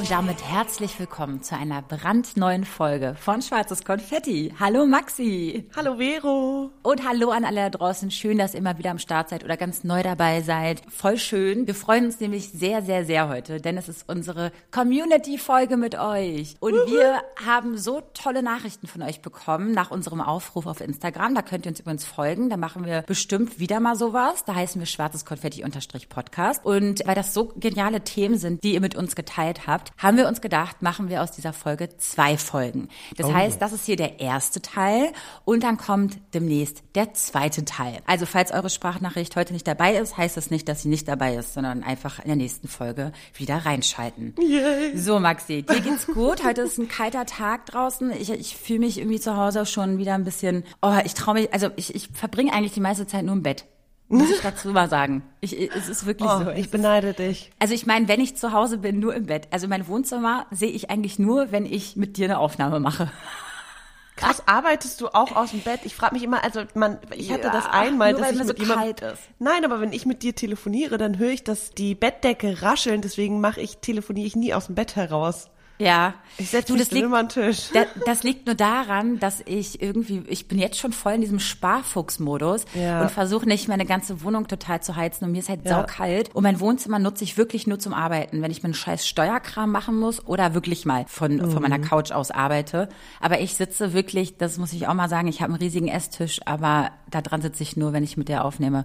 Und damit herzlich willkommen zu einer brandneuen Folge von Schwarzes Konfetti. Hallo Maxi. Hallo Vero. Und hallo an alle da draußen. Schön, dass ihr immer wieder am Start seid oder ganz neu dabei seid. Voll schön. Wir freuen uns nämlich sehr, sehr, sehr heute, denn es ist unsere Community-Folge mit euch. Und Uhu. wir haben so tolle Nachrichten von euch bekommen nach unserem Aufruf auf Instagram. Da könnt ihr uns übrigens folgen. Da machen wir bestimmt wieder mal sowas. Da heißen wir Schwarzes Konfetti-Podcast. Und weil das so geniale Themen sind, die ihr mit uns geteilt habt, haben wir uns gedacht, machen wir aus dieser Folge zwei Folgen. Das oh. heißt, das ist hier der erste Teil und dann kommt demnächst der zweite Teil. Also falls eure Sprachnachricht heute nicht dabei ist, heißt das nicht, dass sie nicht dabei ist, sondern einfach in der nächsten Folge wieder reinschalten. Yay. So, Maxi, dir geht's gut. Heute ist ein kalter Tag draußen. Ich, ich fühle mich irgendwie zu Hause schon wieder ein bisschen, oh, ich traue mich, also ich, ich verbringe eigentlich die meiste Zeit nur im Bett. Muss ich dazu mal sagen. Ich, es ist wirklich oh, so. Ich beneide dich. Also ich meine, wenn ich zu Hause bin, nur im Bett. Also mein Wohnzimmer sehe ich eigentlich nur, wenn ich mit dir eine Aufnahme mache. Krass, arbeitest du auch aus dem Bett? Ich frage mich immer, also man, ich hatte ja, das einmal, nur, dass ich mit so jemand, ist. Nein, aber wenn ich mit dir telefoniere, dann höre ich, dass die Bettdecke rascheln. Deswegen mache ich telefoniere ich nie aus dem Bett heraus. Ja. Ich setze mich liegt, immer an den Tisch. Da, das liegt nur daran, dass ich irgendwie, ich bin jetzt schon voll in diesem Sparfuchs-Modus ja. und versuche nicht meine ganze Wohnung total zu heizen und mir ist halt ja. saukalt. Und mein Wohnzimmer nutze ich wirklich nur zum Arbeiten, wenn ich meinen scheiß Steuerkram machen muss oder wirklich mal von, mhm. von meiner mhm. Couch aus arbeite. Aber ich sitze wirklich, das muss ich auch mal sagen, ich habe einen riesigen Esstisch, aber da dran sitze ich nur, wenn ich mit der aufnehme.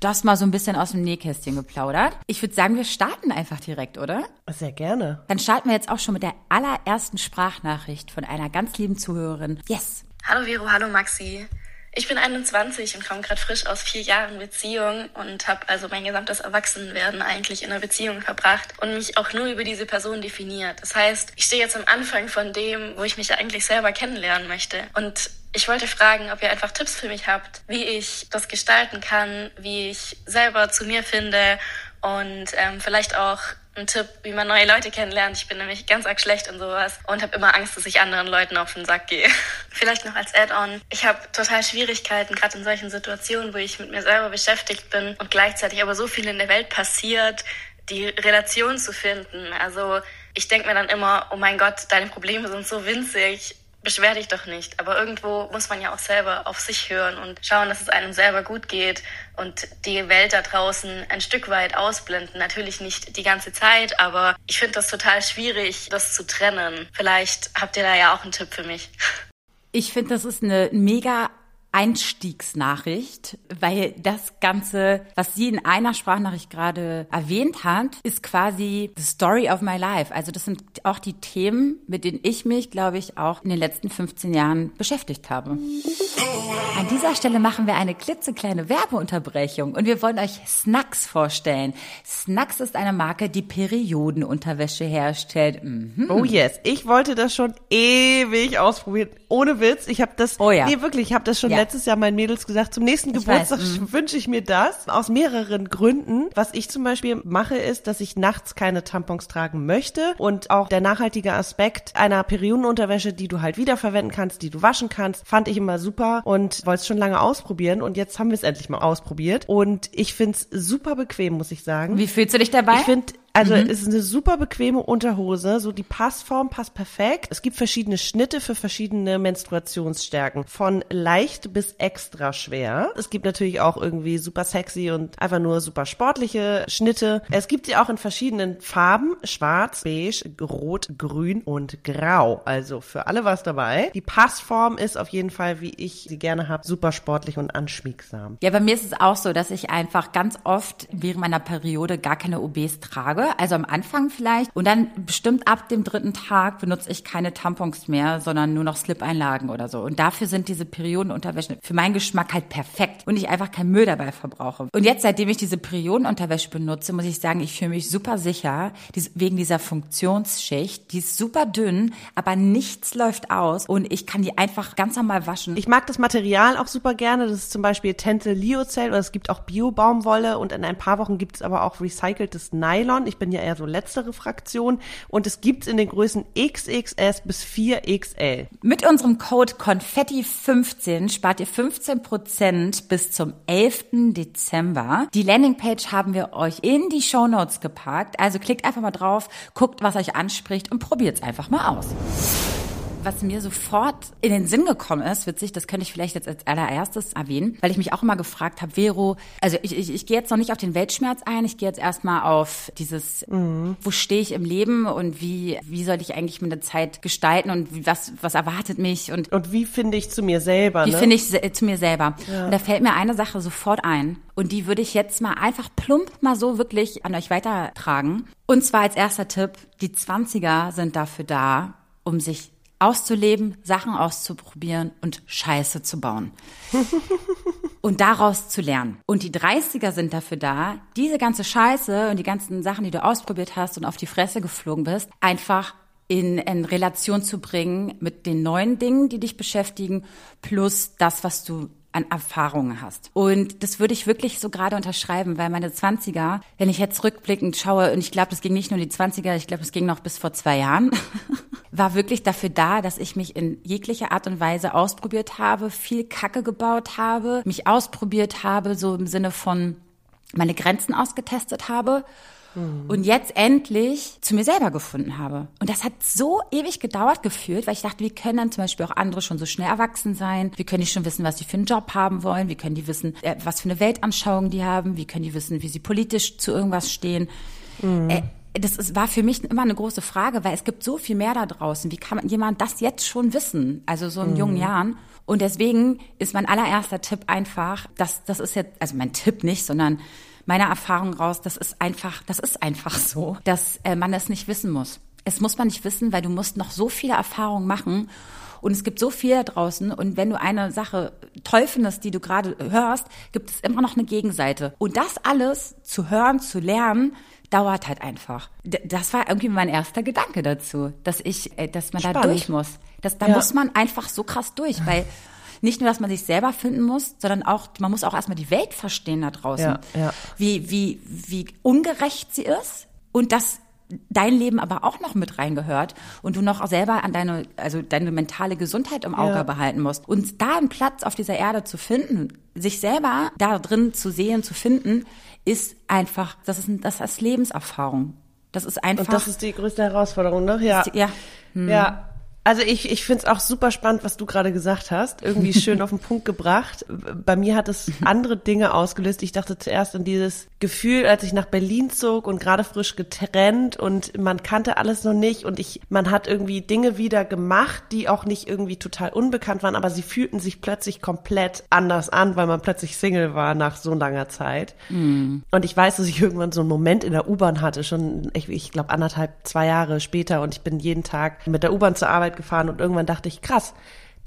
Das mal so ein bisschen aus dem Nähkästchen geplaudert. Ich würde sagen, wir starten einfach direkt, oder? Sehr gerne. Dann starten wir jetzt auch schon mit der allerersten Sprachnachricht von einer ganz lieben Zuhörerin. Yes. Hallo Vero, hallo Maxi. Ich bin 21 und komme gerade frisch aus vier Jahren Beziehung und habe also mein gesamtes Erwachsenwerden eigentlich in einer Beziehung verbracht und mich auch nur über diese Person definiert. Das heißt, ich stehe jetzt am Anfang von dem, wo ich mich eigentlich selber kennenlernen möchte. Und ich wollte fragen, ob ihr einfach Tipps für mich habt, wie ich das gestalten kann, wie ich selber zu mir finde und ähm, vielleicht auch ein Tipp, wie man neue Leute kennenlernt. Ich bin nämlich ganz arg schlecht in sowas und habe immer Angst, dass ich anderen Leuten auf den Sack gehe. Vielleicht noch als Add-on. Ich habe total Schwierigkeiten, gerade in solchen Situationen, wo ich mit mir selber beschäftigt bin und gleichzeitig aber so viel in der Welt passiert, die Relation zu finden. Also ich denke mir dann immer, oh mein Gott, deine Probleme sind so winzig beschwer dich doch nicht. Aber irgendwo muss man ja auch selber auf sich hören und schauen, dass es einem selber gut geht und die Welt da draußen ein Stück weit ausblenden. Natürlich nicht die ganze Zeit, aber ich finde das total schwierig, das zu trennen. Vielleicht habt ihr da ja auch einen Tipp für mich. Ich finde, das ist eine mega Einstiegsnachricht, weil das Ganze, was sie in einer Sprachnachricht gerade erwähnt hat, ist quasi the story of my life. Also das sind auch die Themen, mit denen ich mich, glaube ich, auch in den letzten 15 Jahren beschäftigt habe. An dieser Stelle machen wir eine klitzekleine Werbeunterbrechung und wir wollen euch Snacks vorstellen. Snacks ist eine Marke, die Periodenunterwäsche herstellt. Mhm. Oh yes, ich wollte das schon ewig ausprobieren. Ohne Witz, ich habe das, oh ja. nee wirklich, ich habe das schon ja. letztes Jahr meinen Mädels gesagt, zum nächsten ich Geburtstag mhm. wünsche ich mir das. Aus mehreren Gründen. Was ich zum Beispiel mache, ist, dass ich nachts keine Tampons tragen möchte und auch der nachhaltige Aspekt einer Periodenunterwäsche, die du halt wiederverwenden kannst, die du waschen kannst, fand ich immer super und wollte es schon lange ausprobieren und jetzt haben wir es endlich mal ausprobiert und ich find's super bequem, muss ich sagen. Wie fühlst du dich dabei? Ich finde also mhm. es ist eine super bequeme Unterhose, so die Passform passt perfekt. Es gibt verschiedene Schnitte für verschiedene Menstruationsstärken, von leicht bis extra schwer. Es gibt natürlich auch irgendwie super sexy und einfach nur super sportliche Schnitte. Es gibt sie auch in verschiedenen Farben, schwarz, beige, rot, grün und grau. Also für alle was dabei. Die Passform ist auf jeden Fall, wie ich sie gerne habe, super sportlich und anschmiegsam. Ja, bei mir ist es auch so, dass ich einfach ganz oft während meiner Periode gar keine OBs trage Also am Anfang vielleicht. Und dann bestimmt ab dem dritten Tag benutze ich keine Tampons mehr, sondern nur noch Slip-Einlagen oder so. Und dafür sind diese Periodenunterwäsche für meinen Geschmack halt perfekt und ich einfach keinen Müll dabei verbrauche. Und jetzt, seitdem ich diese Periodenunterwäsche benutze, muss ich sagen, ich fühle mich super sicher, wegen dieser Funktionsschicht. Die ist super dünn, aber nichts läuft aus und ich kann die einfach ganz normal waschen. Ich mag das Material auch super gerne. Das ist zum Beispiel Tente Liocell oder es gibt auch Bio-Baumwolle und in ein paar Wochen gibt es aber auch recyceltes Nylon. Ich bin ja eher so letztere Fraktion und es gibt es in den Größen XXS bis 4XL. Mit unserem Code Konfetti15 spart ihr 15 Prozent bis zum 11. Dezember. Die Landingpage haben wir euch in die Show Notes gepackt. Also klickt einfach mal drauf, guckt, was euch anspricht und probiert es einfach mal aus was mir sofort in den Sinn gekommen ist, witzig, das könnte ich vielleicht jetzt als allererstes erwähnen, weil ich mich auch immer gefragt habe, Vero, also ich, ich, ich gehe jetzt noch nicht auf den Weltschmerz ein, ich gehe jetzt erstmal auf dieses, mhm. wo stehe ich im Leben und wie, wie soll ich eigentlich meine Zeit gestalten und was, was erwartet mich und Und wie finde ich zu mir selber? Wie ne? finde ich zu mir selber? Ja. Und da fällt mir eine Sache sofort ein. Und die würde ich jetzt mal einfach plump mal so wirklich an euch weitertragen. Und zwar als erster Tipp, die Zwanziger sind dafür da, um sich auszuleben, Sachen auszuprobieren und Scheiße zu bauen. und daraus zu lernen. Und die 30er sind dafür da, diese ganze Scheiße und die ganzen Sachen, die du ausprobiert hast und auf die Fresse geflogen bist, einfach in, in Relation zu bringen mit den neuen Dingen, die dich beschäftigen, plus das, was du an Erfahrungen hast. Und das würde ich wirklich so gerade unterschreiben, weil meine 20er, wenn ich jetzt rückblickend schaue, und ich glaube, das ging nicht nur die 20er, ich glaube, es ging noch bis vor zwei Jahren, war wirklich dafür da, dass ich mich in jeglicher Art und Weise ausprobiert habe, viel Kacke gebaut habe, mich ausprobiert habe, so im Sinne von meine Grenzen ausgetestet habe Mhm. und jetzt endlich zu mir selber gefunden habe. Und das hat so ewig gedauert gefühlt, weil ich dachte, wie können dann zum Beispiel auch andere schon so schnell erwachsen sein? Wie können die schon wissen, was sie für einen Job haben wollen? Wie können die wissen, äh, was für eine Weltanschauung die haben? Wie können die wissen, wie sie politisch zu irgendwas stehen? Mhm. Äh, das ist, war für mich immer eine große Frage, weil es gibt so viel mehr da draußen. Wie kann jemand das jetzt schon wissen? Also so in mhm. jungen Jahren. Und deswegen ist mein allererster Tipp einfach, dass das ist jetzt, also mein Tipp nicht, sondern meiner Erfahrung raus, das ist einfach, das ist einfach so, dass äh, man das nicht wissen muss. Es muss man nicht wissen, weil du musst noch so viele Erfahrungen machen und es gibt so viel da draußen. Und wenn du eine Sache toll findest, die du gerade hörst, gibt es immer noch eine Gegenseite. Und das alles zu hören, zu lernen, dauert halt einfach. Das war irgendwie mein erster Gedanke dazu, dass ich, äh, dass man Spannend. da durch muss. Das, da ja. muss man einfach so krass durch, weil nicht nur, dass man sich selber finden muss, sondern auch, man muss auch erstmal die Welt verstehen da draußen. Ja, ja. Wie, wie, wie ungerecht sie ist und dass dein Leben aber auch noch mit reingehört und du noch selber an deine, also deine mentale Gesundheit im Auge ja. behalten musst. Und da einen Platz auf dieser Erde zu finden, sich selber da drin zu sehen, zu finden, ist einfach, das ist, das ist Lebenserfahrung. Das ist einfach. Und das ist die größte Herausforderung, ne? Ja. Ja. Hm. Ja. Also ich, ich finde es auch super spannend, was du gerade gesagt hast. Irgendwie schön auf den Punkt gebracht. Bei mir hat es andere Dinge ausgelöst. Ich dachte zuerst an dieses Gefühl, als ich nach Berlin zog und gerade frisch getrennt und man kannte alles noch nicht und ich, man hat irgendwie Dinge wieder gemacht, die auch nicht irgendwie total unbekannt waren, aber sie fühlten sich plötzlich komplett anders an, weil man plötzlich Single war nach so langer Zeit. Mm. Und ich weiß, dass ich irgendwann so einen Moment in der U-Bahn hatte, schon, ich, ich glaube anderthalb, zwei Jahre später und ich bin jeden Tag mit der U-Bahn zur Arbeit gefahren und irgendwann dachte ich, krass,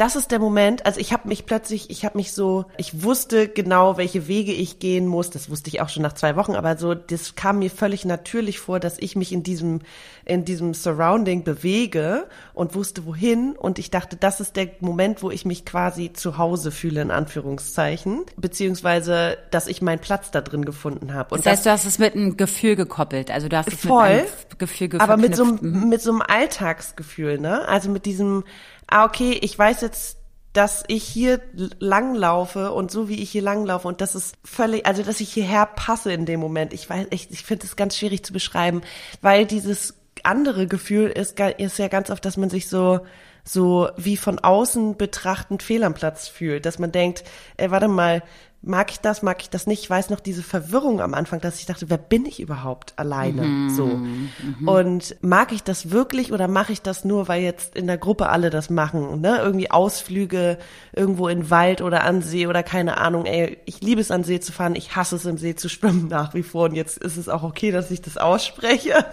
das ist der Moment, also ich habe mich plötzlich, ich habe mich so, ich wusste genau, welche Wege ich gehen muss. Das wusste ich auch schon nach zwei Wochen, aber so, das kam mir völlig natürlich vor, dass ich mich in diesem, in diesem Surrounding bewege und wusste wohin. Und ich dachte, das ist der Moment, wo ich mich quasi zu Hause fühle, in Anführungszeichen, beziehungsweise, dass ich meinen Platz da drin gefunden habe. Das heißt, das, du hast es mit einem Gefühl gekoppelt, also du hast es voll, mit einem Gefühl Aber mit so, mhm. mit so einem Alltagsgefühl, ne? Also mit diesem, ah, okay, ich weiß jetzt, dass ich hier langlaufe und so wie ich hier langlaufe und das ist völlig, also dass ich hierher passe in dem Moment. Ich weiß echt, ich finde es ganz schwierig zu beschreiben, weil dieses andere Gefühl ist, ist ja ganz oft, dass man sich so so wie von außen betrachtend fehl am Platz fühlt, dass man denkt, ey, warte mal, mag ich das, mag ich das nicht. Ich weiß noch diese Verwirrung am Anfang, dass ich dachte, wer bin ich überhaupt alleine? Mhm. So. Mhm. Und mag ich das wirklich oder mache ich das nur, weil jetzt in der Gruppe alle das machen? Ne? Irgendwie Ausflüge irgendwo in Wald oder an See oder keine Ahnung. Ey, ich liebe es an See zu fahren, ich hasse es im See zu schwimmen nach wie vor. Und jetzt ist es auch okay, dass ich das ausspreche.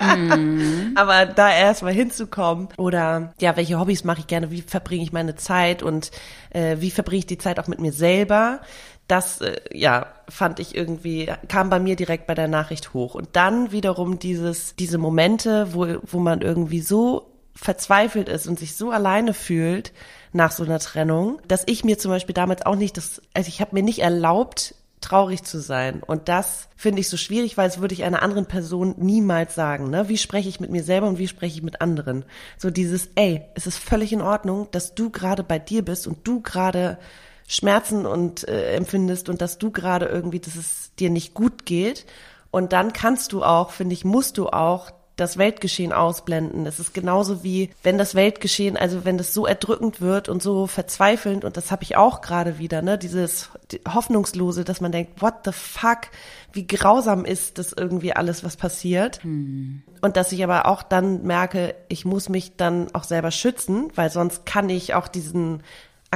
Mhm. Aber da erst mal hinzukommen oder ja, welche Hobbys mache ich gerne? Wie verbringe ich meine Zeit und äh, wie verbringe ich die Zeit auch mit mir selber? Das, äh, ja, fand ich irgendwie, kam bei mir direkt bei der Nachricht hoch. Und dann wiederum dieses, diese Momente, wo, wo man irgendwie so verzweifelt ist und sich so alleine fühlt nach so einer Trennung, dass ich mir zum Beispiel damals auch nicht das, also ich habe mir nicht erlaubt, traurig zu sein. Und das finde ich so schwierig, weil es würde ich einer anderen Person niemals sagen. Ne? Wie spreche ich mit mir selber und wie spreche ich mit anderen? So dieses, ey, es ist völlig in Ordnung, dass du gerade bei dir bist und du gerade Schmerzen und äh, empfindest und dass du gerade irgendwie, dass es dir nicht gut geht. Und dann kannst du auch, finde ich, musst du auch das Weltgeschehen ausblenden. Es ist genauso wie, wenn das Weltgeschehen, also wenn das so erdrückend wird und so verzweifelnd, und das habe ich auch gerade wieder, ne, dieses Hoffnungslose, dass man denkt, what the fuck, wie grausam ist das irgendwie alles, was passiert. Hm. Und dass ich aber auch dann merke, ich muss mich dann auch selber schützen, weil sonst kann ich auch diesen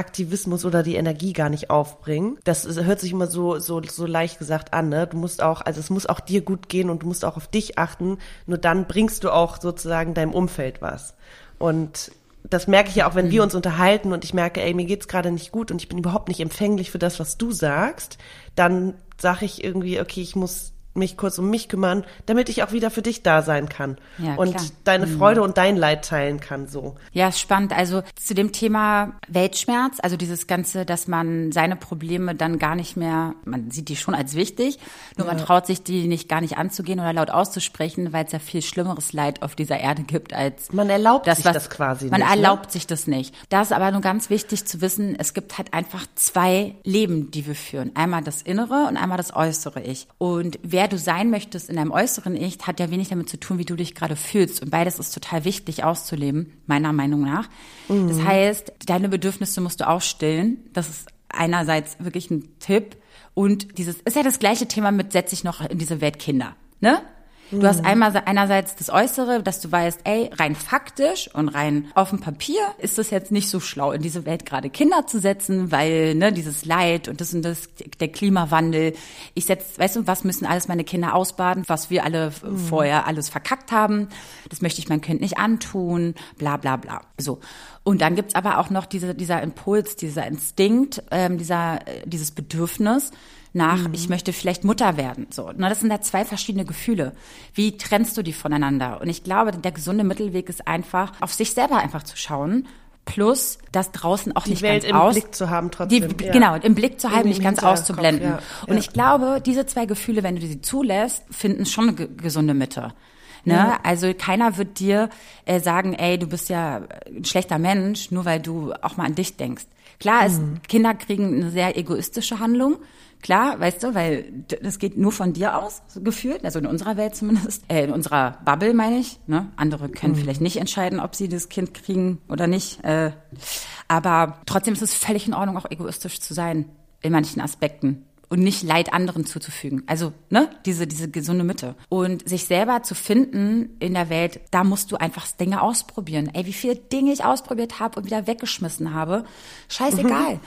Aktivismus oder die Energie gar nicht aufbringen. Das hört sich immer so, so, so leicht gesagt an, ne? Du musst auch, also es muss auch dir gut gehen und du musst auch auf dich achten. Nur dann bringst du auch sozusagen deinem Umfeld was. Und das merke ich ja auch, wenn wir mhm. uns unterhalten und ich merke, ey, mir geht's gerade nicht gut und ich bin überhaupt nicht empfänglich für das, was du sagst, dann sage ich irgendwie, okay, ich muss mich kurz um mich kümmern, damit ich auch wieder für dich da sein kann ja, und klar. deine mhm. Freude und dein Leid teilen kann so. Ja, spannend. Also zu dem Thema Weltschmerz, also dieses ganze, dass man seine Probleme dann gar nicht mehr, man sieht die schon als wichtig, nur ja. man traut sich die nicht gar nicht anzugehen oder laut auszusprechen, weil es ja viel schlimmeres Leid auf dieser Erde gibt als man erlaubt das, sich was, das quasi. Man nicht, ne? erlaubt ne? sich das nicht. Da ist aber nur ganz wichtig zu wissen, es gibt halt einfach zwei Leben, die wir führen. Einmal das innere und einmal das äußere Ich. Und wer wer du sein möchtest in deinem äußeren Ich, hat ja wenig damit zu tun, wie du dich gerade fühlst. Und beides ist total wichtig auszuleben, meiner Meinung nach. Mhm. Das heißt, deine Bedürfnisse musst du auch stillen. Das ist einerseits wirklich ein Tipp. Und dieses ist ja das gleiche Thema mit setze ich noch in diese Welt Kinder. Ne? Du hast mhm. einmal einerseits das Äußere, dass du weißt, ey, rein faktisch und rein auf dem Papier ist es jetzt nicht so schlau, in diese Welt gerade Kinder zu setzen, weil ne, dieses Leid und das und das, der Klimawandel. Ich setz, weißt du, was müssen alles meine Kinder ausbaden, was wir alle mhm. vorher alles verkackt haben. Das möchte ich meinem Kind nicht antun, bla bla bla. So. Und dann gibt's aber auch noch diese, dieser Impuls, dieser Instinkt, ähm, dieser, äh, dieses Bedürfnis, nach, mhm. ich möchte vielleicht Mutter werden. So, na, das sind da zwei verschiedene Gefühle. Wie trennst du die voneinander? Und ich glaube, der gesunde Mittelweg ist einfach, auf sich selber einfach zu schauen plus das draußen auch die nicht Welt ganz im aus, Blick zu haben trotzdem. Die, ja. Genau, im Blick zu haben, nicht ganz auszublenden. Ja. Und ja. ich glaube, diese zwei Gefühle, wenn du sie zulässt, finden schon eine gesunde Mitte. Ne? Also keiner wird dir äh, sagen, ey, du bist ja ein schlechter Mensch, nur weil du auch mal an dich denkst. Klar ist, mhm. Kinder kriegen eine sehr egoistische Handlung. Klar, weißt du, weil das geht nur von dir aus, so gefühlt, also in unserer Welt zumindest, äh, in unserer Bubble meine ich. Ne? Andere können mhm. vielleicht nicht entscheiden, ob sie das Kind kriegen oder nicht. Äh, aber trotzdem ist es völlig in Ordnung, auch egoistisch zu sein in manchen Aspekten und nicht Leid anderen zuzufügen. Also, ne, diese, diese gesunde Mitte. Und sich selber zu finden in der Welt, da musst du einfach Dinge ausprobieren. Ey, wie viele Dinge ich ausprobiert habe und wieder weggeschmissen habe. Scheißegal. Mhm.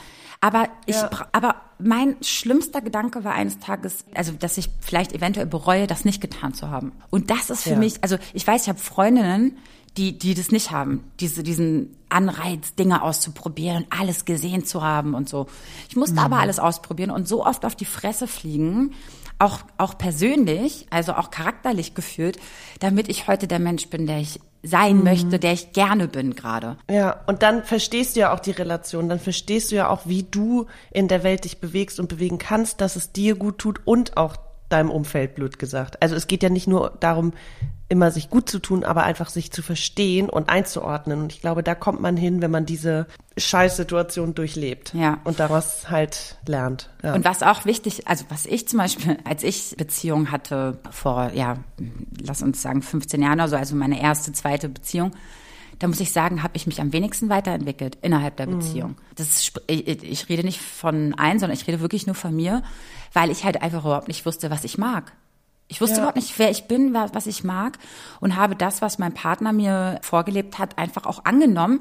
Aber ich, ja. aber mein schlimmster Gedanke war eines Tages, also dass ich vielleicht eventuell bereue, das nicht getan zu haben. Und das ist für ja. mich, also ich weiß, ich habe Freundinnen, die, die das nicht haben, diese, diesen Anreiz, Dinge auszuprobieren und alles gesehen zu haben und so. Ich musste mhm. aber alles ausprobieren und so oft auf die Fresse fliegen, auch, auch persönlich, also auch charakterlich gefühlt, damit ich heute der Mensch bin, der ich sein mhm. möchte, der ich gerne bin gerade. Ja, und dann verstehst du ja auch die Relation, dann verstehst du ja auch, wie du in der Welt dich bewegst und bewegen kannst, dass es dir gut tut und auch deinem Umfeld, blöd gesagt. Also es geht ja nicht nur darum, immer sich gut zu tun, aber einfach sich zu verstehen und einzuordnen. Und ich glaube, da kommt man hin, wenn man diese Scheißsituation durchlebt ja. und daraus halt lernt. Ja. Und was auch wichtig, also was ich zum Beispiel, als ich Beziehung hatte vor, ja, lass uns sagen 15 Jahren oder so, also meine erste, zweite Beziehung, da muss ich sagen, habe ich mich am wenigsten weiterentwickelt innerhalb der Beziehung. Das ist, ich, ich rede nicht von ein, sondern ich rede wirklich nur von mir, weil ich halt einfach überhaupt nicht wusste, was ich mag. Ich wusste Ja. überhaupt nicht, wer ich bin, wa- was ich mag und habe das, was mein Partner mir vorgelebt hat, einfach auch angenommen,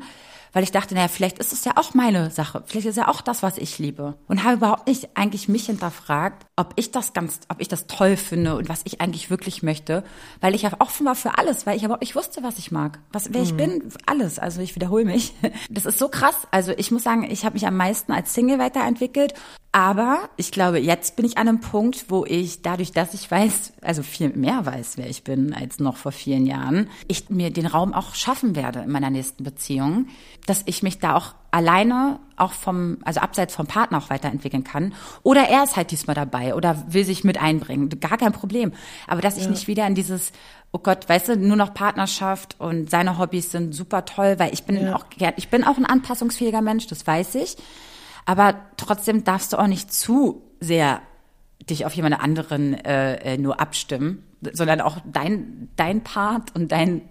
weil ich dachte, naja, vielleicht ist es ja auch meine Sache, vielleicht ist ja auch das, was ich liebe und habe überhaupt nicht eigentlich mich hinterfragt, ob ich das ganz, ob ich das toll finde und was ich eigentlich wirklich möchte, weil ich ja offen war für alles, weil ich überhaupt nicht wusste, was ich mag, was wer ich bin, alles. Also ich wiederhole mich. Das ist so krass. Also ich muss sagen, ich habe mich am meisten als Single weiterentwickelt, aber ich glaube, jetzt bin ich an einem Punkt, wo ich dadurch, dass ich weiß, also viel mehr weiß, wer ich bin als noch vor vielen Jahren, ich mir den Raum auch schaffen werde in meiner nächsten Beziehung, dass ich mich da auch alleine auch vom, also abseits vom Partner auch weiterentwickeln kann. Oder er ist halt diesmal dabei oder will sich mit einbringen. Gar kein Problem. Aber dass ich nicht wieder in dieses, oh Gott, weißt du, nur noch Partnerschaft und seine Hobbys sind super toll, weil ich bin auch gern, ich bin auch ein anpassungsfähiger Mensch, das weiß ich. Aber trotzdem darfst du auch nicht zu sehr dich auf jemand anderen äh, äh, nur abstimmen, sondern auch dein, dein Part und dein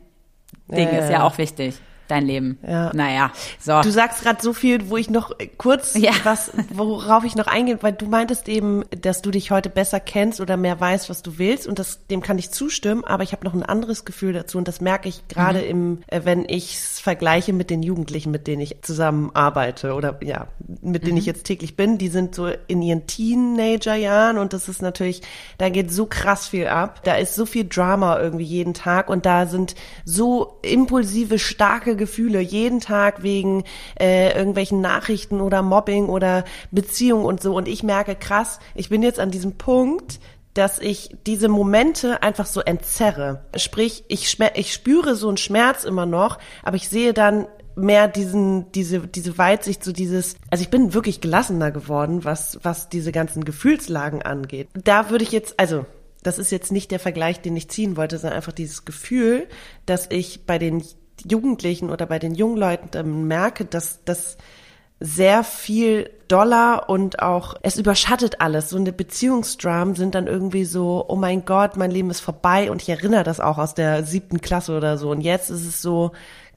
Ding Ja, ist ja auch wichtig. Dein Leben. Ja. Naja, so. Du sagst gerade so viel, wo ich noch äh, kurz Ja. was, worauf ich noch eingehe, weil du meintest eben, dass du dich heute besser kennst oder mehr weißt, was du willst und das, dem kann ich zustimmen, aber ich habe noch ein anderes Gefühl dazu und das merke ich gerade Mhm. im, äh, wenn ich es vergleiche mit den Jugendlichen, mit denen ich zusammenarbeite oder ja, mit denen ich Mhm. jetzt täglich bin, die sind so in ihren Teenagerjahren und das ist natürlich, da geht so krass viel ab, da ist so viel Drama irgendwie jeden Tag und da sind so impulsive, starke Gefühle jeden Tag wegen äh, irgendwelchen Nachrichten oder Mobbing oder Beziehung und so und ich merke krass, ich bin jetzt an diesem Punkt, dass ich diese Momente einfach so entzerre. Sprich, ich, ich spüre so einen Schmerz immer noch, aber ich sehe dann mehr diesen, diese, diese Weitsicht, so dieses, also ich bin wirklich gelassener geworden, was, was diese ganzen Gefühlslagen angeht. Da würde ich jetzt, also, das ist jetzt nicht der Vergleich, den ich ziehen wollte, sondern einfach dieses Gefühl, dass ich bei den Jugendlichen oder bei den jungen Leuten ähm, merke, dass, dass sehr viel Dollar und auch, es überschattet alles. So eine Beziehungsdram sind dann irgendwie so, oh mein Gott, mein Leben ist vorbei und ich erinnere das auch aus der siebten Klasse oder so. Und jetzt ist es so,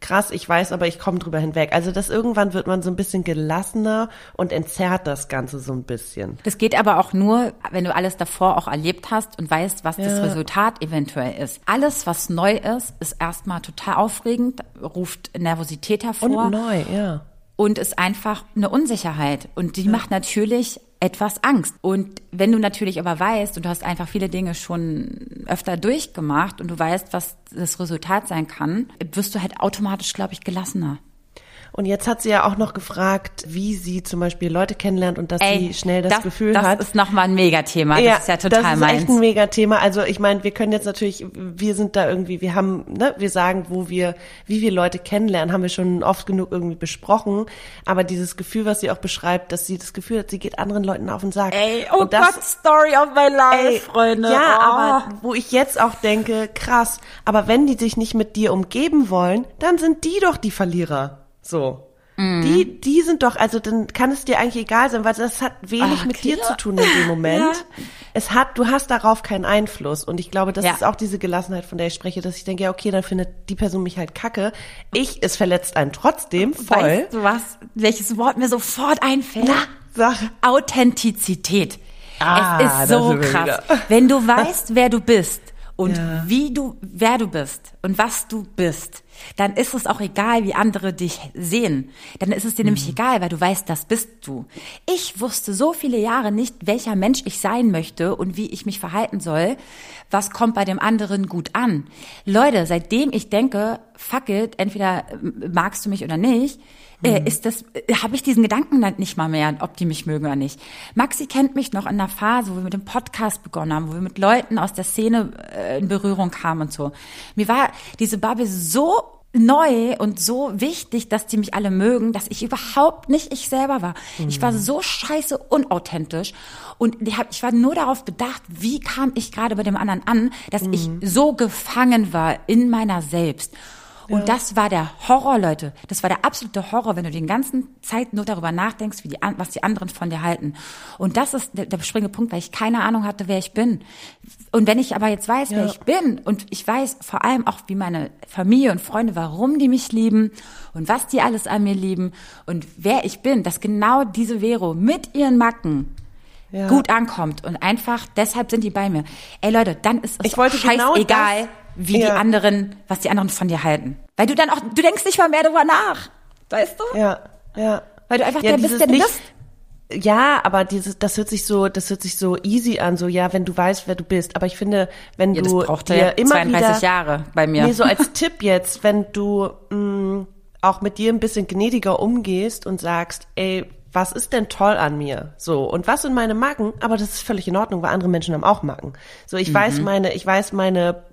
krass, ich weiß, aber ich komme drüber hinweg. Also das irgendwann wird man so ein bisschen gelassener und entzerrt das Ganze so ein bisschen. Das geht aber auch nur, wenn du alles davor auch erlebt hast und weißt, was das Resultat eventuell ist. Alles, was neu ist, ist erstmal total aufregend, ruft Nervosität hervor Und neu, ja. und ist einfach eine Unsicherheit. Und die macht natürlich etwas Angst. Und wenn du natürlich aber weißt, und du hast einfach viele Dinge schon öfter durchgemacht und du weißt, was das Resultat sein kann, wirst du halt automatisch, glaube ich, gelassener. Und jetzt hat sie ja auch noch gefragt, wie sie zum Beispiel Leute kennenlernt und dass sie schnell das, Gefühl das hat. Das ist nochmal ein Megathema. Das ist ja total das ist meins. echt ein Megathema. Also ich meine, wir können jetzt natürlich, wir sind da irgendwie, wir haben, ne, wir sagen, wo wir, wie wir Leute kennenlernen, haben wir schon oft genug irgendwie besprochen. Aber dieses Gefühl, was sie auch beschreibt, dass sie das Gefühl hat, sie geht anderen Leuten auf den Sack. Ey, oh Und das- Gott, Story of my life, Ey, Freunde. Ja, oh. aber wo ich jetzt auch denke, krass, aber wenn die sich nicht mit dir umgeben wollen, dann sind die doch die Verlierer. So. Mhm. Die, die sind doch, also dann kann es dir eigentlich egal sein, weil das hat wenig Ah, mit dir zu tun in dem Moment. Ja. Es hat, du hast darauf keinen Einfluss. Und ich glaube, das Ja. ist auch diese Gelassenheit, von der ich spreche, dass ich denke, ja, okay, dann findet die Person mich halt kacke. Ich, es verletzt einen trotzdem voll. Weißt du was, welches Wort mir sofort einfällt? Na, sag. Authentizität. Ah, es ist so wir krass. wieder. Wenn du weißt, wer du bist und Ja. wie du, wer du bist und was du bist, dann ist es auch egal, wie andere dich sehen. Dann ist es dir Mhm. nämlich egal, weil du weißt, das bist du. Ich wusste so viele Jahre nicht, welcher Mensch ich sein möchte und wie ich mich verhalten soll. Was kommt bei dem anderen gut an? Leute, seitdem ich denke, fuck it, entweder äh, magst du mich oder nicht, äh, Mhm. ist das, äh, habe ich diesen Gedanken dann nicht mal mehr, ob die mich mögen oder nicht. Maxi kennt mich noch in der Phase, wo wir mit dem Podcast begonnen haben, wo wir mit Leuten aus der Szene äh, in Berührung kamen und so. Mir war diese Bubble so neu und so wichtig, dass die mich alle mögen, dass ich überhaupt nicht ich selber war. Ich war so scheiße unauthentisch und ich war nur darauf bedacht, wie kam ich gerade bei dem anderen an, dass ich so gefangen war in meiner selbst. Und ja. das war der Horror, Leute. Das war der absolute Horror, wenn du den ganzen Zeit nur darüber nachdenkst, wie die, was die anderen von dir halten. Und das ist der, der springende Punkt, weil ich keine Ahnung hatte, wer ich bin. Und wenn ich aber jetzt weiß, ja. wer ich bin und ich weiß vor allem auch, wie meine Familie und Freunde, warum die mich lieben und was die alles an mir lieben und wer ich bin, dass genau diese Vero mit ihren Macken ja. gut ankommt und einfach deshalb sind die bei mir. Ey Leute, dann ist es ich wollte genau scheißegal, genau wie ja. die anderen, was die anderen von dir halten. Weil du dann auch, du denkst nicht mal mehr darüber nach. Weißt du? Ja, ja. Weil du einfach ja, der bist, der bist. Ja, aber dieses, das hört sich so, das hört sich so easy an, so ja, wenn du weißt, wer du bist. Aber ich finde, wenn ja, du das dir ja immer 32 wieder, Jahre bei mir. Nee, so als Tipp jetzt, wenn du mh, mm, auch mit dir ein bisschen gnädiger umgehst und sagst, ey, was ist denn toll an mir? So, und was sind meine Macken? Aber das ist völlig in Ordnung, weil andere Menschen haben auch Macken. So, ich mhm. weiß meine, ich weiß meine,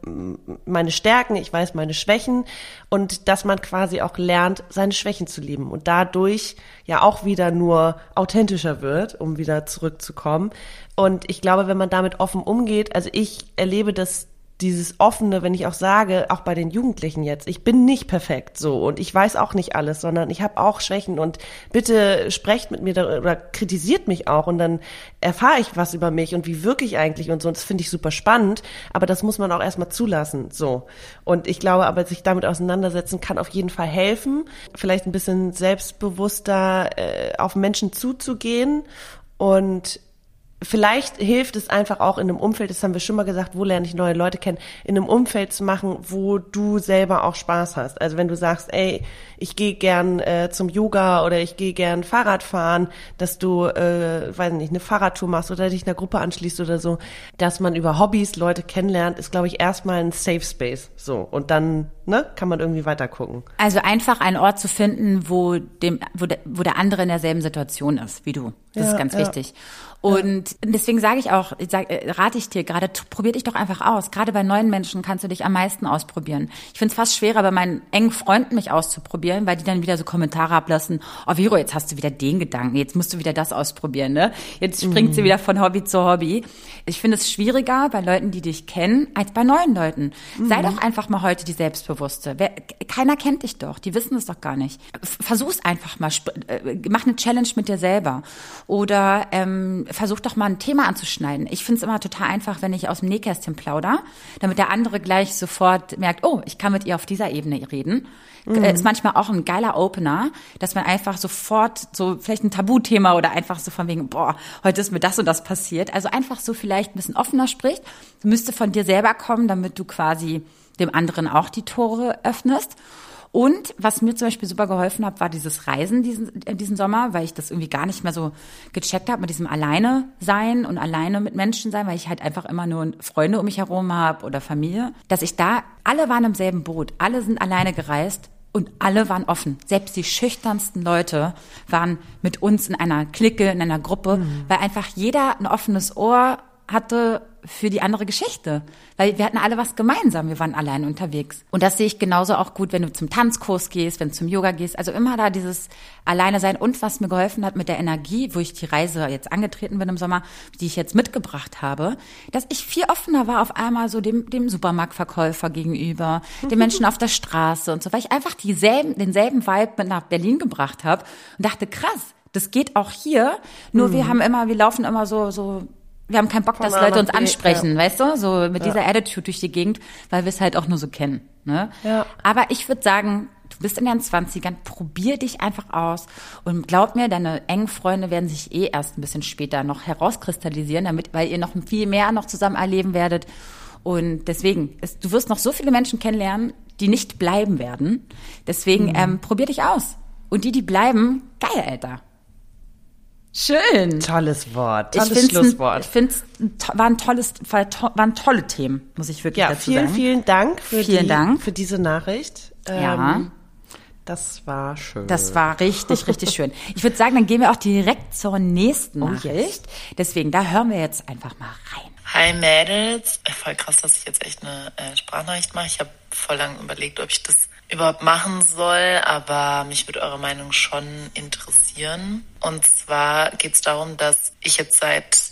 meine Stärken, ich weiß meine Schwächen und dass man quasi auch lernt, seine Schwächen zu lieben und dadurch ja auch wieder nur authentischer wird, um wieder zurückzukommen. Und ich glaube, wenn man damit offen umgeht, also ich erlebe das dieses offene, wenn ich auch sage, auch bei den Jugendlichen jetzt, ich bin nicht perfekt so und ich weiß auch nicht alles, sondern ich habe auch Schwächen und bitte sprecht mit mir oder kritisiert mich auch und dann erfahre ich was über mich und wie wirke ich eigentlich und so. Und das finde ich super spannend, aber das muss man auch erstmal zulassen, so. Und ich glaube aber, sich damit auseinandersetzen kann auf jeden Fall helfen, vielleicht ein bisschen selbstbewusster äh, auf Menschen zuzugehen und vielleicht hilft es einfach auch in einem Umfeld, das haben wir schon mal gesagt, wo lerne ich neue Leute kennen, in einem Umfeld zu machen, wo du selber auch Spaß hast. Also wenn du sagst, ey, ich gehe gern äh, zum Yoga oder ich gehe gern Fahrrad fahren, dass du, äh, weiß nicht, eine Fahrradtour machst oder dich einer Gruppe anschließt oder so, dass man über Hobbys Leute kennenlernt, ist, glaube ich, erstmal ein Safe Space. So. Und dann, ne, kann man irgendwie weiter gucken. Also einfach einen Ort zu finden, wo dem, wo der, wo der andere in derselben Situation ist wie du. Das ja, ist ganz ja. wichtig. Und deswegen sage ich auch, ich sag, äh, rate ich dir gerade, probier dich doch einfach aus. Gerade bei neuen Menschen kannst du dich am meisten ausprobieren. Ich finde es fast schwerer, bei meinen engen Freunden mich auszuprobieren, weil die dann wieder so Kommentare ablassen, oh Viro, jetzt hast du wieder den Gedanken, jetzt musst du wieder das ausprobieren, ne? Jetzt springt mhm. sie wieder von Hobby zu Hobby. Ich finde es schwieriger bei Leuten, die dich kennen, als bei neuen Leuten. Mhm. Sei doch einfach mal heute die Selbstbewusste. Wer, keiner kennt dich doch, die wissen es doch gar nicht. Versuch's einfach mal, äh, mach eine Challenge mit dir selber. Oder ähm, versuch doch mal ein Thema anzuschneiden. Ich finde es immer total einfach, wenn ich aus dem Nähkästchen plauder, damit der andere gleich sofort merkt, oh, ich kann mit ihr auf dieser Ebene reden. Mhm. Ist manchmal auch ein geiler Opener, dass man einfach sofort so vielleicht ein Tabuthema oder einfach so von wegen, boah, heute ist mir das und das passiert. Also einfach so vielleicht ein bisschen offener spricht, müsste von dir selber kommen, damit du quasi dem anderen auch die Tore öffnest. Und was mir zum Beispiel super geholfen hat, war dieses Reisen diesen, äh, diesen Sommer, weil ich das irgendwie gar nicht mehr so gecheckt habe mit diesem alleine sein und alleine mit Menschen sein, weil ich halt einfach immer nur Freunde um mich herum habe oder Familie, dass ich da, alle waren im selben Boot, alle sind alleine gereist und alle waren offen. Selbst die schüchternsten Leute waren mit uns in einer Clique, in einer Gruppe, mhm. weil einfach jeder ein offenes Ohr hatte für die andere Geschichte. Weil wir hatten alle was gemeinsam. Wir waren allein unterwegs. Und das sehe ich genauso auch gut, wenn du zum Tanzkurs gehst, wenn du zum Yoga gehst. Also immer da dieses Alleine sein. Und was mir geholfen hat mit der Energie, wo ich die Reise jetzt angetreten bin im Sommer, die ich jetzt mitgebracht habe, dass ich viel offener war auf einmal so dem, dem Supermarktverkäufer gegenüber, den Menschen auf der Straße und so, weil ich einfach dieselben, denselben Vibe mit nach Berlin gebracht habe und dachte, krass, das geht auch hier. Nur mhm. wir haben immer, wir laufen immer so, so wir haben keinen Bock, dass Leute uns ansprechen, ja. weißt du? So mit ja. dieser Attitude durch die Gegend, weil wir es halt auch nur so kennen. Ne? Ja. Aber ich würde sagen, du bist in deinen Zwanzigern, probier dich einfach aus und glaub mir, deine engen Freunde werden sich eh erst ein bisschen später noch herauskristallisieren, damit, weil ihr noch viel mehr noch zusammen erleben werdet. Und deswegen, es, du wirst noch so viele Menschen kennenlernen, die nicht bleiben werden. Deswegen mhm. ähm, probier dich aus. Und die, die bleiben, geil, Alter. Schön. Tolles Wort, tolles ich Schlusswort. Ein, ich finde es war ein tolles, war, waren tolle Themen, muss ich wirklich ja, dazu vielen, sagen. Vielen Dank für, vielen die, Dank. für diese Nachricht. Ja. Ähm, das war schön. Das war richtig, richtig schön. Ich würde sagen, dann gehen wir auch direkt zur nächsten oh, Nachricht. Yes. Deswegen, da hören wir jetzt einfach mal rein. Hi Mädels. Voll krass, dass ich jetzt echt eine äh, Sprachnachricht mache. Ich habe voll lange überlegt, ob ich das überhaupt machen soll, aber mich würde eure Meinung schon interessieren. Und zwar geht es darum, dass ich jetzt seit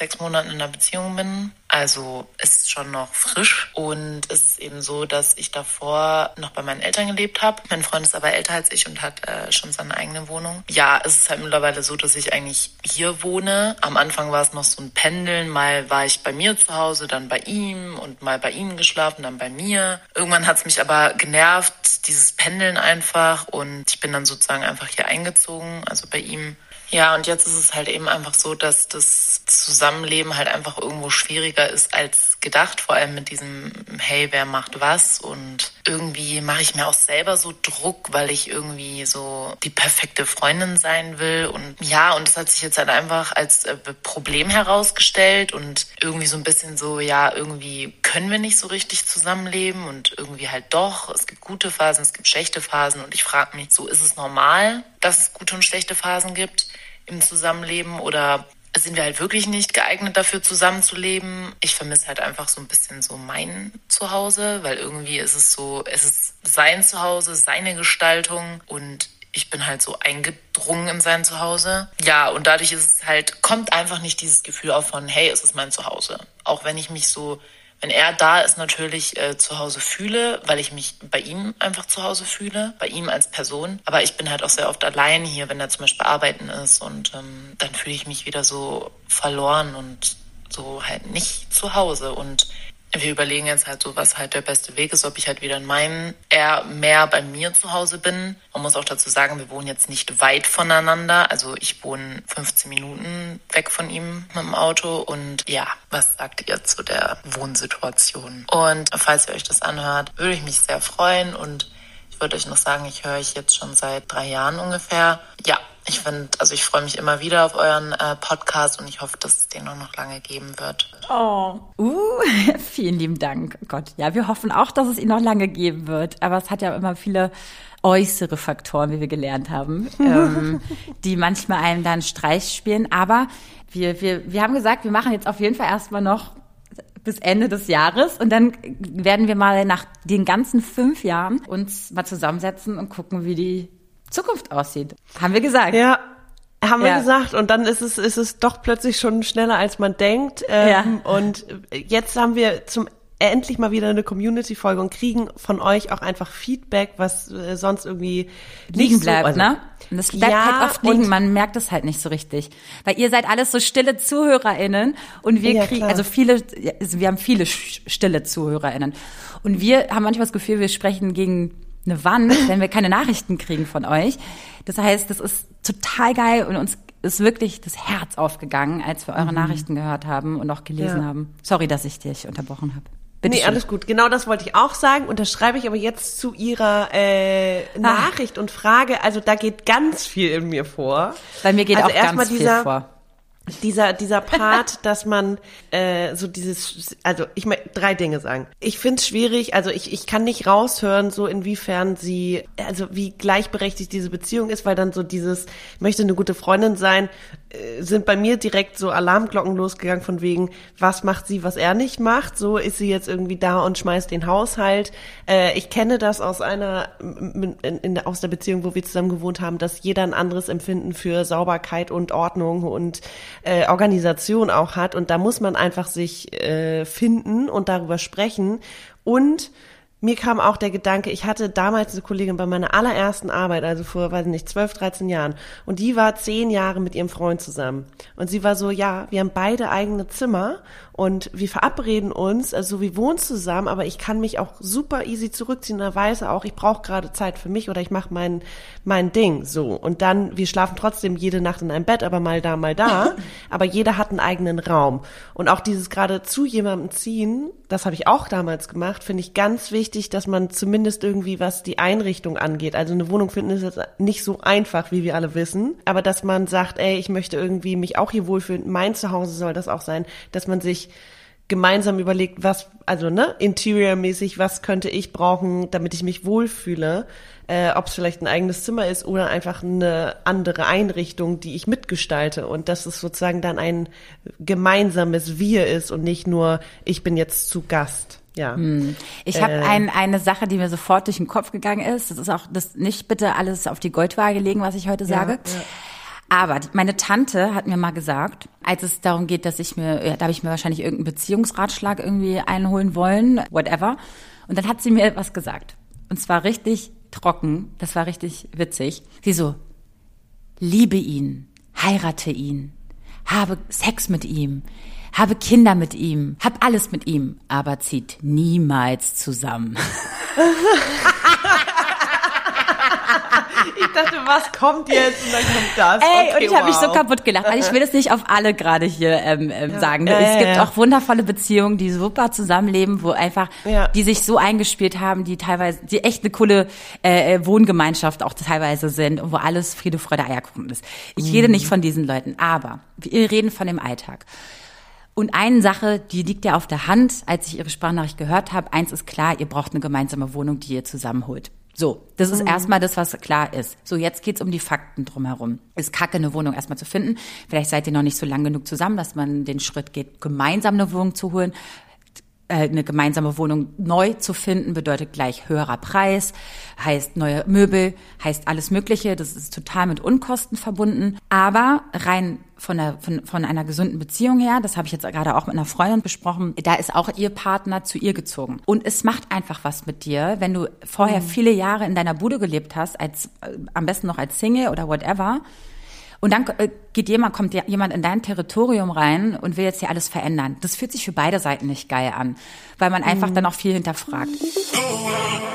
sechs Monaten in einer Beziehung bin. Also ist schon noch frisch. Und es ist eben so, dass ich davor noch bei meinen Eltern gelebt habe. Mein Freund ist aber älter als ich und hat äh, schon seine eigene Wohnung. Ja, es ist halt mittlerweile so, dass ich eigentlich hier wohne. Am Anfang war es noch so ein Pendeln. Mal war ich bei mir zu Hause, dann bei ihm und mal bei ihm geschlafen, dann bei mir. Irgendwann hat es mich aber genervt, dieses Pendeln einfach. Und ich bin dann sozusagen einfach hier eingezogen, also bei ihm. Ja, und jetzt ist es halt eben einfach so, dass das Zusammenleben halt einfach irgendwo schwieriger ist als gedacht, vor allem mit diesem, hey, wer macht was? Und irgendwie mache ich mir auch selber so Druck, weil ich irgendwie so die perfekte Freundin sein will. Und ja, und das hat sich jetzt halt einfach als äh, Problem herausgestellt und irgendwie so ein bisschen so, ja, irgendwie können wir nicht so richtig zusammenleben und irgendwie halt doch. Es gibt gute Phasen, es gibt schlechte Phasen und ich frage mich, so ist es normal, dass es gute und schlechte Phasen gibt? im Zusammenleben oder sind wir halt wirklich nicht geeignet dafür zusammenzuleben. Ich vermisse halt einfach so ein bisschen so mein Zuhause, weil irgendwie ist es so, es ist sein Zuhause, seine Gestaltung und ich bin halt so eingedrungen in sein Zuhause. Ja, und dadurch ist es halt, kommt einfach nicht dieses Gefühl auf von, hey, es ist mein Zuhause. Auch wenn ich mich so wenn er da ist, natürlich äh, zu Hause fühle, weil ich mich bei ihm einfach zu Hause fühle, bei ihm als Person. Aber ich bin halt auch sehr oft allein hier, wenn er zum Beispiel arbeiten ist und ähm, dann fühle ich mich wieder so verloren und so halt nicht zu Hause und wir überlegen jetzt halt so, was halt der beste Weg ist, ob ich halt wieder in meinem, eher mehr bei mir zu Hause bin. Man muss auch dazu sagen, wir wohnen jetzt nicht weit voneinander. Also ich wohne 15 Minuten weg von ihm mit dem Auto. Und ja, was sagt ihr zu der Wohnsituation? Und falls ihr euch das anhört, würde ich mich sehr freuen und ich würde euch noch sagen, ich höre euch jetzt schon seit drei Jahren ungefähr. Ja, ich finde, also ich freue mich immer wieder auf euren äh, Podcast und ich hoffe, dass es den auch noch lange geben wird. Oh, uh, vielen lieben Dank. Oh Gott, ja, wir hoffen auch, dass es ihn noch lange geben wird. Aber es hat ja immer viele äußere Faktoren, wie wir gelernt haben, ähm, die manchmal einem dann Streich spielen. Aber wir, wir, wir haben gesagt, wir machen jetzt auf jeden Fall erstmal noch bis Ende des Jahres und dann werden wir mal nach den ganzen fünf Jahren uns mal zusammensetzen und gucken, wie die Zukunft aussieht. Haben wir gesagt. Ja, haben wir gesagt. Und dann ist es, ist es doch plötzlich schon schneller, als man denkt. Ähm, ja. Und jetzt haben wir zum endlich mal wieder eine Community-Folge und kriegen von euch auch einfach Feedback, was äh, sonst irgendwie liegen bleibt, so, also, ne? Und das bleibt ja, halt oft liegen, man merkt es halt nicht so richtig. Weil ihr seid alles so stille ZuhörerInnen und wir ja, kriegen, also viele, also wir haben viele stille ZuhörerInnen. Und wir haben manchmal das Gefühl, wir sprechen gegen eine Wand, wenn wir keine Nachrichten kriegen von euch. Das heißt, das ist total geil und uns ist wirklich das Herz aufgegangen, als wir eure mhm. Nachrichten gehört haben und auch gelesen ja. haben. Sorry, dass ich dich unterbrochen habe. Bitte nee, schön. alles gut. Genau das wollte ich auch sagen. Unterschreibe ich aber jetzt zu Ihrer äh, ah. Nachricht ah. und Frage. Also da geht ganz viel in mir vor. Bei mir geht also auch ganz viel vor dieser dieser Part, dass man äh, so dieses, also ich möchte drei Dinge sagen. Ich finde es schwierig, also ich ich kann nicht raushören, so inwiefern sie, also wie gleichberechtigt diese Beziehung ist, weil dann so dieses möchte eine gute Freundin sein, sind bei mir direkt so Alarmglocken losgegangen von wegen, was macht sie, was er nicht macht. So ist sie jetzt irgendwie da und schmeißt den Haushalt. Äh, ich kenne das aus einer in, in, aus der Beziehung, wo wir zusammen gewohnt haben, dass jeder ein anderes Empfinden für Sauberkeit und Ordnung und äh, Organisation auch hat und da muss man einfach sich äh, finden und darüber sprechen und mir kam auch der Gedanke, ich hatte damals eine Kollegin bei meiner allerersten Arbeit, also vor, weiß nicht, 12, 13 Jahren. Und die war zehn Jahre mit ihrem Freund zusammen. Und sie war so, ja, wir haben beide eigene Zimmer und wir verabreden uns, also wir wohnen zusammen, aber ich kann mich auch super easy zurückziehen und er weiß auch, ich brauche gerade Zeit für mich oder ich mache mein, mein Ding so. Und dann, wir schlafen trotzdem jede Nacht in einem Bett, aber mal da, mal da. aber jeder hat einen eigenen Raum. Und auch dieses gerade zu jemandem ziehen, das habe ich auch damals gemacht, finde ich ganz wichtig, dass man zumindest irgendwie, was die Einrichtung angeht, also eine Wohnung finden ist jetzt nicht so einfach, wie wir alle wissen, aber dass man sagt, ey, ich möchte irgendwie mich auch hier wohlfühlen, mein Zuhause soll das auch sein, dass man sich gemeinsam überlegt, was, also ne, interiormäßig, was könnte ich brauchen, damit ich mich wohlfühle, äh, ob es vielleicht ein eigenes Zimmer ist oder einfach eine andere Einrichtung, die ich mitgestalte und dass es sozusagen dann ein gemeinsames Wir ist und nicht nur ich bin jetzt zu Gast. Ja. Hm. Ich habe äh, ein, eine Sache, die mir sofort durch den Kopf gegangen ist. Das ist auch das nicht bitte alles auf die Goldwaage legen, was ich heute sage. Ja, ja. Aber meine Tante hat mir mal gesagt, als es darum geht, dass ich mir, ja, da habe ich mir wahrscheinlich irgendeinen Beziehungsratschlag irgendwie einholen wollen, whatever. Und dann hat sie mir was gesagt. Und zwar richtig trocken, das war richtig witzig. Sie so, liebe ihn, heirate ihn, habe Sex mit ihm, habe Kinder mit ihm, hab alles mit ihm, aber zieht niemals zusammen. Ich dachte, was kommt jetzt? Und dann kommt das. Ey, okay, und ich habe mich so wow. kaputt gelacht. Also ich will es nicht auf alle gerade hier ähm, ähm, sagen. Ja, es ja, gibt ja. auch wundervolle Beziehungen, die super zusammenleben, wo einfach, Ja. die sich so eingespielt haben, die teilweise, die echt eine coole äh, äh, Wohngemeinschaft auch teilweise sind und wo alles Friede, Freude, Eierkuchen ist. Ich Mhm. rede nicht von diesen Leuten, aber wir reden von dem Alltag. Und eine Sache, die liegt ja auf der Hand, als ich Ihre Sprachnachricht gehört habe. Eins ist klar, ihr braucht eine gemeinsame Wohnung, die ihr zusammenholt. So, das Mhm. ist erstmal das, was klar ist. So, jetzt geht's um die Fakten drumherum. Ist kacke, eine Wohnung erstmal zu finden. Vielleicht seid ihr noch nicht so lang genug zusammen, dass man den Schritt geht, gemeinsam eine Wohnung zu holen. Äh, Eine gemeinsame Wohnung neu zu finden bedeutet gleich höherer Preis, heißt neue Möbel, heißt alles Mögliche. Das ist total mit Unkosten verbunden. Aber rein von, der, von, von einer gesunden Beziehung her, das habe ich jetzt gerade auch mit einer Freundin besprochen, da ist auch ihr Partner zu ihr gezogen. Und es macht einfach was mit dir, wenn du vorher viele Jahre in deiner Bude gelebt hast, als äh, am besten noch als Single oder whatever. Und dann äh, geht jemand, kommt jemand in dein Territorium rein und will jetzt hier alles verändern. Das fühlt sich für beide Seiten nicht geil an, weil man einfach dann auch viel hinterfragt.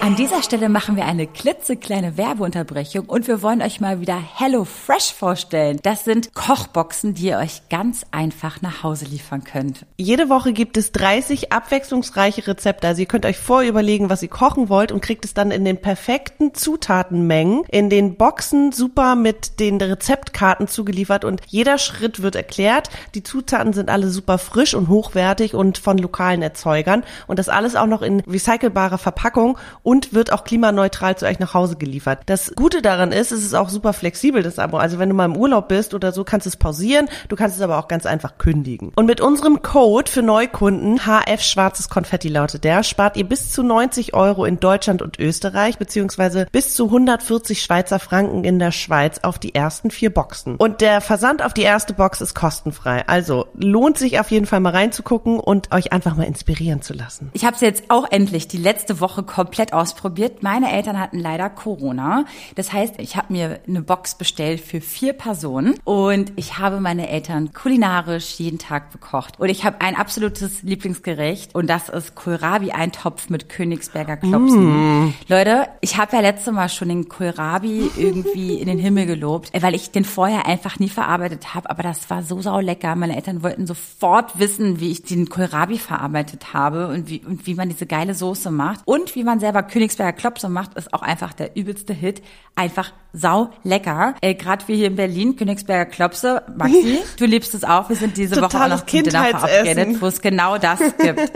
An dieser Stelle machen wir eine klitzekleine Werbeunterbrechung und wir wollen euch mal wieder Hello Fresh vorstellen. Das sind Kochboxen, die ihr euch ganz einfach nach Hause liefern könnt. Jede Woche gibt es 30 abwechslungsreiche Rezepte. Also ihr könnt euch vorüberlegen, was ihr kochen wollt und kriegt es dann in den perfekten Zutatenmengen in den Boxen super mit den Rezeptkarten zugeliefert und jeder Schritt wird erklärt. Die Zutaten sind alle super frisch und hochwertig und von lokalen Erzeugern und das alles auch noch in recycelbarer Verpackung und wird auch klimaneutral zu euch nach Hause geliefert. Das Gute daran ist, es ist auch super flexibel, das Abo. Also wenn du mal im Urlaub bist oder so, kannst du es pausieren. Du kannst es aber auch ganz einfach kündigen. Und mit unserem Code für Neukunden, HF Schwarzes Konfetti lautet der, spart ihr bis zu 90 Euro in Deutschland und Österreich, beziehungsweise bis zu 140 Schweizer Franken in der Schweiz auf die ersten vier Boxen. Und der Versand auf die erste Box ist kostenfrei. Also lohnt sich auf jeden Fall mal reinzugucken und euch einfach mal inspirieren zu lassen. Ich habe es jetzt auch endlich die letzte Woche komplett ausprobiert. Meine Eltern hatten leider Corona. Das heißt, ich habe mir eine Box bestellt für vier Personen und ich habe meine Eltern kulinarisch jeden Tag bekocht. Und ich habe ein absolutes Lieblingsgericht und das ist Kohlrabi-Eintopf mit Königsberger Klopsen. Leute, ich habe ja letzte Mal schon den Kohlrabi irgendwie in den Himmel gelobt, weil ich den vorher einfach nie verarbeitet habe. Aber das war so saulecker. Meine Eltern wollten sofort wissen, wie ich den Kohlrabi verarbeitet habe und wie, und wie man diese geile Soße macht. Und wie man selber Königsberger Klopse macht, ist auch einfach der übelste Hit. Einfach sau lecker. Äh, Gerade wir hier in Berlin, Königsberger Klopse. Maxi, du liebst es auch. Wir sind diese Woche auch Totales noch zum Dinner verabredet, wo es genau das gibt.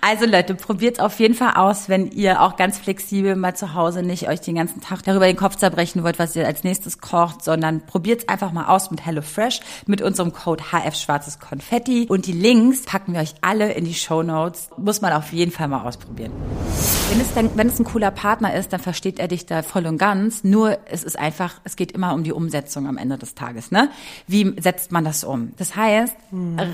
also Leute, probiert auf jeden Fall aus, wenn ihr auch ganz flexibel mal zu Hause nicht euch den ganzen Tag darüber den Kopf zerbrechen wollt, was ihr als nächstes kocht, sondern probiert es einfach mal aus mit HelloFresh mit unserem Code HF Schwarzes Konfetti und die Links packen wir euch alle in die Show Notes. Muss man auf jeden Fall mal ausprobieren. Wenn es dann, wenn es ein cooler Partner ist, dann versteht er dich da voll und ganz. Nur es ist einfach, es geht immer um die Umsetzung am Ende des Tages, ne? Wie setzt man das um? Das heißt,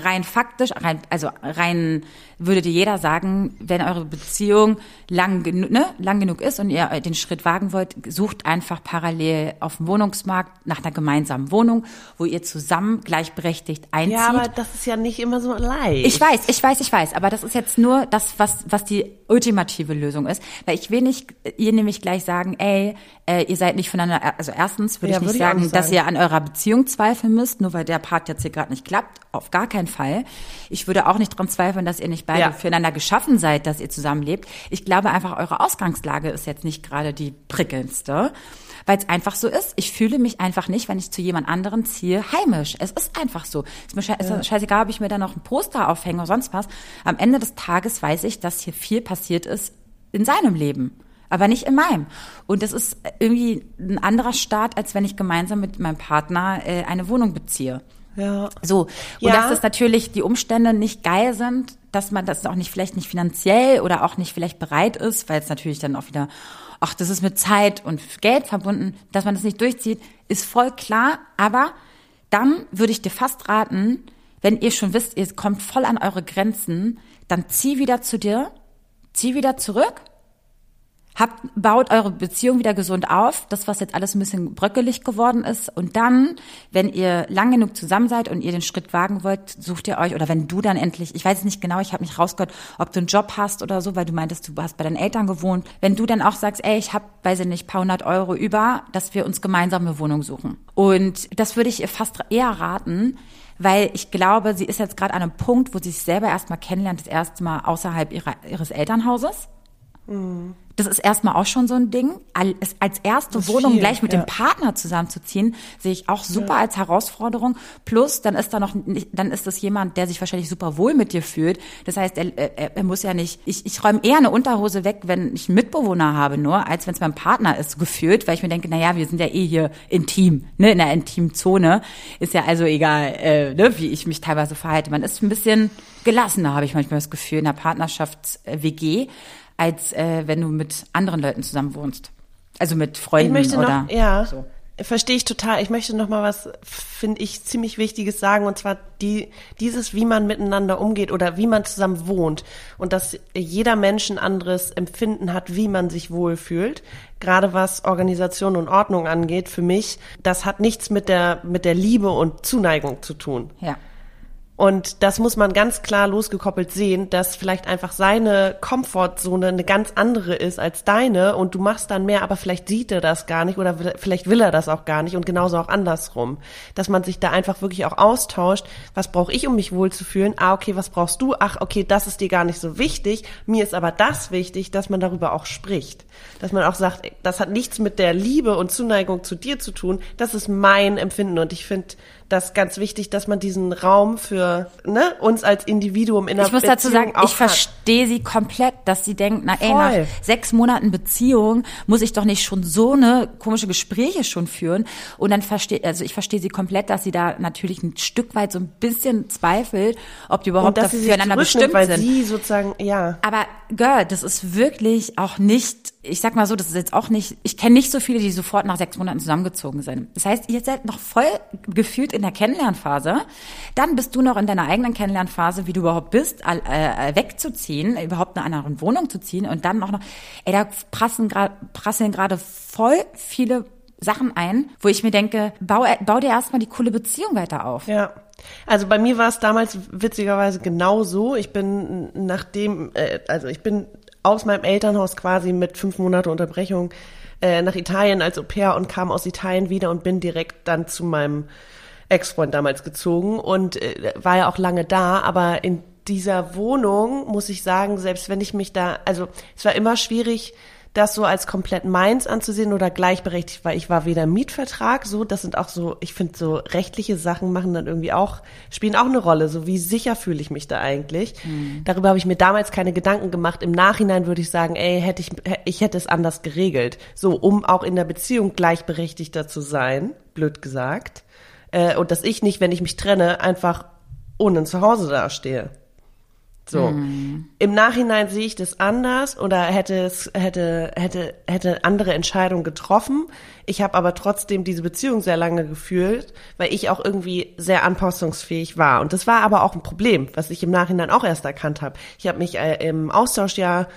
rein faktisch, rein, also rein würde dir jeder sagen, wenn eure Beziehung lang, ne, lang genug ist und ihr den Schritt wagen wollt, sucht einfach parallel auf dem Wohnungsmarkt nach einer gemeinsamen Wohnung, wo ihr zusammen gleichberechtigt einzieht. Ja, aber das ist ja nicht immer so leicht. Ich weiß, ich weiß, ich weiß, aber das ist jetzt nur das, was, was die ultimative Lösung ist. Weil ich will nicht ihr nämlich gleich sagen, ey, äh, ihr seid nicht voneinander, also erstens würde Ja, ich nicht würde ich auch sagen, dass sagen. ihr an eurer Beziehung zweifeln müsst, nur weil der Part jetzt hier gerade nicht klappt. Auf gar keinen Fall. Ich würde auch nicht dran zweifeln, dass ihr nicht beide Ja. füreinander geschaffen seid, dass ihr zusammenlebt. Ich glaube einfach, eure Ausgangslage ist jetzt nicht gerade die prickelndste. Weil es einfach so ist. Ich fühle mich einfach nicht, wenn ich zu jemand anderen ziehe, heimisch. Es ist einfach so. Ist mir sche ist scheißegal, ob ich mir da noch ein Poster aufhänge oder sonst was. Am Ende des Tages weiß ich, dass hier viel passiert ist in seinem Leben. Aber nicht in meinem. Und das ist irgendwie ein anderer Start, als wenn ich gemeinsam mit meinem Partner äh, eine Wohnung beziehe. Ja. So. Und Ja. dass es natürlich die Umstände nicht geil sind, dass man das auch nicht vielleicht nicht finanziell oder auch nicht vielleicht bereit ist, weil es natürlich dann auch wieder ach, das ist mit Zeit und Geld verbunden, dass man das nicht durchzieht, ist voll klar. Aber dann würde ich dir fast raten, wenn ihr schon wisst, ihr kommt voll an eure Grenzen, dann zieh wieder zu dir, zieh wieder zurück Habt, baut eure Beziehung wieder gesund auf, das, was jetzt alles ein bisschen bröckelig geworden ist. Und dann, wenn ihr lang genug zusammen seid und ihr den Schritt wagen wollt, sucht ihr euch, oder wenn du dann endlich, ich weiß es nicht genau, ich habe nicht rausgehört, ob du einen Job hast oder so, weil du meintest, du hast bei deinen Eltern gewohnt. Wenn du dann auch sagst, ey, ich habe, weiß ich nicht, paar hundert Euro über, dass wir uns gemeinsam eine Wohnung suchen. Und das würde ich ihr fast eher raten, weil ich glaube, sie ist jetzt gerade an einem Punkt, wo sie sich selber erstmal kennenlernt, das erste Mal außerhalb ihrer, ihres Elternhauses. Mhm. Das ist erstmal auch schon so ein Ding. Als erste Wohnung viel, gleich mit ja. dem Partner zusammenzuziehen, sehe ich auch super ja. als Herausforderung. Plus, dann ist da noch, dann ist das jemand, der sich wahrscheinlich super wohl mit dir fühlt. Das heißt, er, er, er muss ja nicht, ich, ich räume eher eine Unterhose weg, wenn ich einen Mitbewohner habe nur, als wenn es mein Partner ist, gefühlt, weil ich mir denke, na ja, wir sind ja eh hier intim, ne, in der Intimzone. Ist ja also egal, äh, ne, wie ich mich teilweise verhalte. Man ist ein bisschen gelassener, habe ich manchmal das Gefühl, in der Partnerschafts-WG als äh, wenn du mit anderen Leuten zusammen wohnst. Also mit Freunden ich möchte oder noch, ja. So. Verstehe ich total. Ich möchte noch mal was, finde ich, ziemlich Wichtiges sagen, und zwar die, dieses, wie man miteinander umgeht oder wie man zusammen wohnt und dass jeder Mensch ein anderes Empfinden hat, wie man sich wohlfühlt. Gerade was Organisation und Ordnung angeht, für mich, das hat nichts mit der, mit der Liebe und Zuneigung zu tun. Ja. Und das muss man ganz klar losgekoppelt sehen, dass vielleicht einfach seine Komfortzone eine ganz andere ist als deine und du machst dann mehr, aber vielleicht sieht er das gar nicht oder vielleicht will er das auch gar nicht und genauso auch andersrum. Dass man sich da einfach wirklich auch austauscht. Was brauche ich, um mich wohlzufühlen? Ah, okay, was brauchst du? Ach, okay, das ist dir gar nicht so wichtig. Mir ist aber das wichtig, dass man darüber auch spricht. Dass man auch sagt, das hat nichts mit der Liebe und Zuneigung zu dir zu tun. Das ist mein Empfinden und ich finde, das ganz wichtig, dass man diesen Raum für ne, uns als Individuum in der Ich muss dazu sagen, ich verstehe sie komplett, dass sie denkt, na ey, nach sechs Monaten Beziehung muss ich doch nicht schon so eine komische Gespräche schon führen. Und dann verstehe, also ich verstehe sie komplett, dass sie da natürlich ein Stück weit so ein bisschen zweifelt, ob die überhaupt dafür füreinander bestimmt weil sind. Sie sozusagen, ja. Aber Girl, das ist wirklich auch nicht ich sag mal so, das ist jetzt auch nicht, ich kenne nicht so viele, die sofort nach sechs Monaten zusammengezogen sind. Das heißt, ihr seid noch voll gefühlt in der Kennenlernphase. Dann bist du noch in deiner eigenen Kennenlernphase, wie du überhaupt bist, äh, wegzuziehen, überhaupt eine andere Wohnung zu ziehen und dann auch noch, ey, da prassen prasseln gerade voll viele Sachen ein, wo ich mir denke, bau, bau dir erstmal die coole Beziehung weiter auf. Ja. Also bei mir war es damals witzigerweise genau so. Ich bin nachdem, äh, also ich bin aus meinem Elternhaus quasi mit fünf Monate Unterbrechung äh, nach Italien als Au pair und kam aus Italien wieder und bin direkt dann zu meinem Ex-Freund damals gezogen und äh, war ja auch lange da, aber in dieser Wohnung muss ich sagen, selbst wenn ich mich da, also es war immer schwierig, das so als komplett meins anzusehen oder gleichberechtigt, weil ich war weder Mietvertrag, so, das sind auch so, ich finde so rechtliche Sachen machen dann irgendwie auch, spielen auch eine Rolle, so wie sicher fühle ich mich da eigentlich. Mhm. Darüber habe ich mir damals keine Gedanken gemacht. Im Nachhinein würde ich sagen, ey, hätte ich, ich hätte es anders geregelt. So, um auch in der Beziehung gleichberechtigter zu sein, blöd gesagt. Äh, und dass ich nicht, wenn ich mich trenne, einfach ohne Zuhause dastehe. So. Mhm. Im Nachhinein sehe ich das anders oder hätte es hätte hätte hätte andere Entscheidungen getroffen. Ich habe aber trotzdem diese Beziehung sehr lange gefühlt, weil ich auch irgendwie sehr anpassungsfähig war und das war aber auch ein Problem, was ich im Nachhinein auch erst erkannt habe. Ich habe mich äh, im Austauschjahr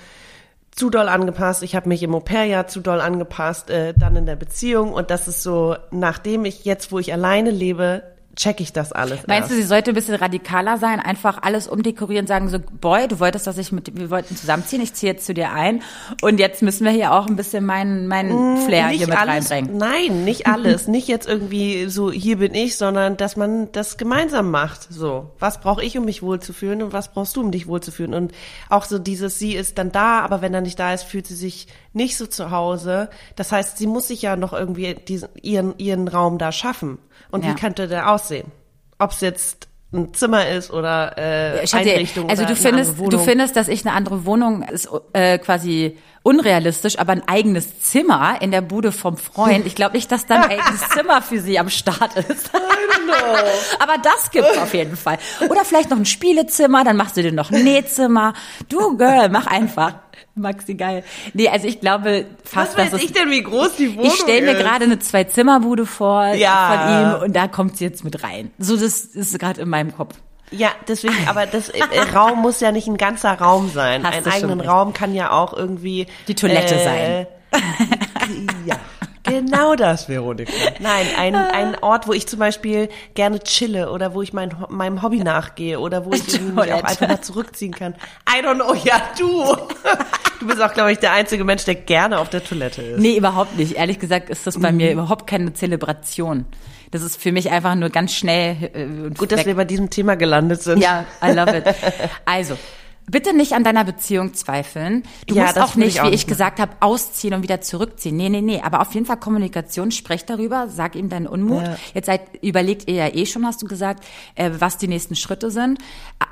zu doll angepasst, ich habe mich im Au-pair-Jahr zu doll angepasst, äh, dann in der Beziehung. Und das ist so, nachdem ich jetzt, wo ich alleine lebe, check ich das alles. Meinst erst. du, sie sollte ein bisschen radikaler sein, einfach alles umdekorieren, sagen so, boy, du wolltest, dass ich mit, wir wollten zusammenziehen, ich ziehe jetzt zu dir ein und jetzt müssen wir hier auch ein bisschen meinen meinen mm, Flair nicht hier mit alles, reinbringen. Nein, nicht alles, nicht jetzt irgendwie so, hier bin ich, sondern dass man das gemeinsam macht. So, was brauche ich, um mich wohlzufühlen und was brauchst du, um dich wohlzufühlen? Und auch so dieses, sie ist dann da, aber wenn er nicht da ist, fühlt sie sich nicht so zu Hause. Das heißt, sie muss sich ja noch irgendwie diesen, ihren ihren Raum da schaffen. Und ja. wie könnte der aussehen? Ob es jetzt ein Zimmer ist oder äh, Schätze, Einrichtung also du findest du findest dass ich eine andere Wohnung ist äh, quasi unrealistisch aber ein eigenes Zimmer in der Bude vom Freund. Ich glaube nicht dass da ein eigenes Zimmer für sie am Start ist. Aber das gibt's auf jeden Fall. Oder vielleicht noch ein Spielezimmer dann machst du dir noch ein Nähzimmer. Du Girl mach einfach Maxi, geil. Nee, also ich glaube fast, Was weiß dass ich denn, wie groß die Wohnung ich stelle mir gerade eine Zwei-Zimmer-Bude vor Ja. von ihm und da kommt sie jetzt mit rein. So, das ist gerade in meinem Kopf. Ja, deswegen, aber das äh, Raum muss ja nicht ein ganzer Raum sein. Hast Ein du schon eigenen. Raum kann ja auch irgendwie Die Toilette sein. ja. Genau das, Veronika. Nein, ein, ein Ort, wo ich zum Beispiel gerne chille oder wo ich mein, meinem Hobby nachgehe oder wo ich mich auch einfach mal zurückziehen kann. I don't know, ja du. Du bist auch, glaube ich, der einzige Mensch, der gerne auf der Toilette ist. Nee, überhaupt nicht. Ehrlich gesagt ist das bei Mhm. mir überhaupt keine Zelebration. Das ist für mich einfach nur ganz schnell äh, Gut, dass weg. wir bei diesem Thema gelandet sind. Ja, I love it. Also, bitte nicht an deiner Beziehung zweifeln. Du Ja, musst auch nicht, ich auch wie ich gesagt habe, ausziehen und wieder zurückziehen. Nee, nee, nee. Aber auf jeden Fall Kommunikation, sprech darüber, sag ihm deinen Unmut. Ja. Jetzt seid, überlegt ihr ja eh schon, hast du gesagt, äh, was die nächsten Schritte sind.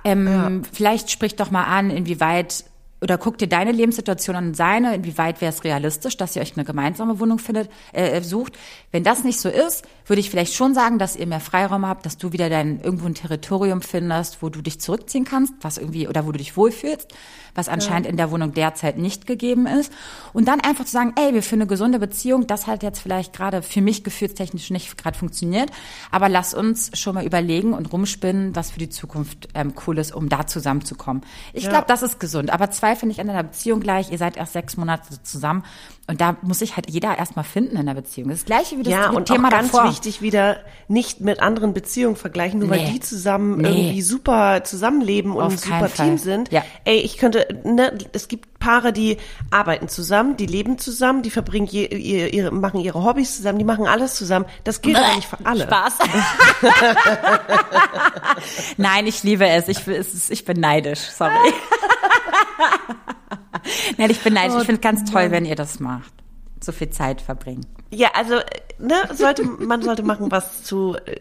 Ähm, Vielleicht sprich doch mal an, inwieweit oder guck dir deine Lebenssituation an und seine, inwieweit wäre es realistisch, dass ihr euch eine gemeinsame Wohnung findet, äh, sucht. Wenn das nicht so ist, würde ich vielleicht schon sagen, dass ihr mehr Freiraum habt, dass du wieder dein irgendwo ein Territorium findest, wo du dich zurückziehen kannst, was irgendwie oder wo du dich wohlfühlst, was anscheinend in der Wohnung derzeit nicht gegeben ist. Und dann einfach zu sagen, ey, wir für eine gesunde Beziehung, das hat jetzt vielleicht gerade für mich gefühlstechnisch nicht gerade funktioniert, aber lass uns schon mal überlegen und rumspinnen, was für die Zukunft ähm, cool ist, um da zusammenzukommen. Ich glaube, das ist gesund. Aber zweifel nicht an deiner Beziehung gleich. Ihr seid erst sechs Monate zusammen und da muss sich halt jeder erstmal finden in der Beziehung. Das gleiche wie das Ja, und Thema auch ganz davor. wichtig wieder nicht mit anderen Beziehungen vergleichen, nur weil Nee. die zusammen Nee. irgendwie super zusammenleben und Auf ein super Fall. Team sind. Ja. Ey, ich könnte, ne, es gibt Paare, die arbeiten zusammen, die leben zusammen, die verbringen je, ihr, ihre, machen ihre Hobbys zusammen, die machen alles zusammen. Das gilt nicht für alle. Spaß. Nein, ich liebe es. Ich, ich bin neidisch. Sorry. Nein, ich bin neidisch. Ich finde es ganz toll, wenn ihr das macht. So viel Zeit verbringen. Ja, also, ne, sollte, man sollte machen, was zu äh,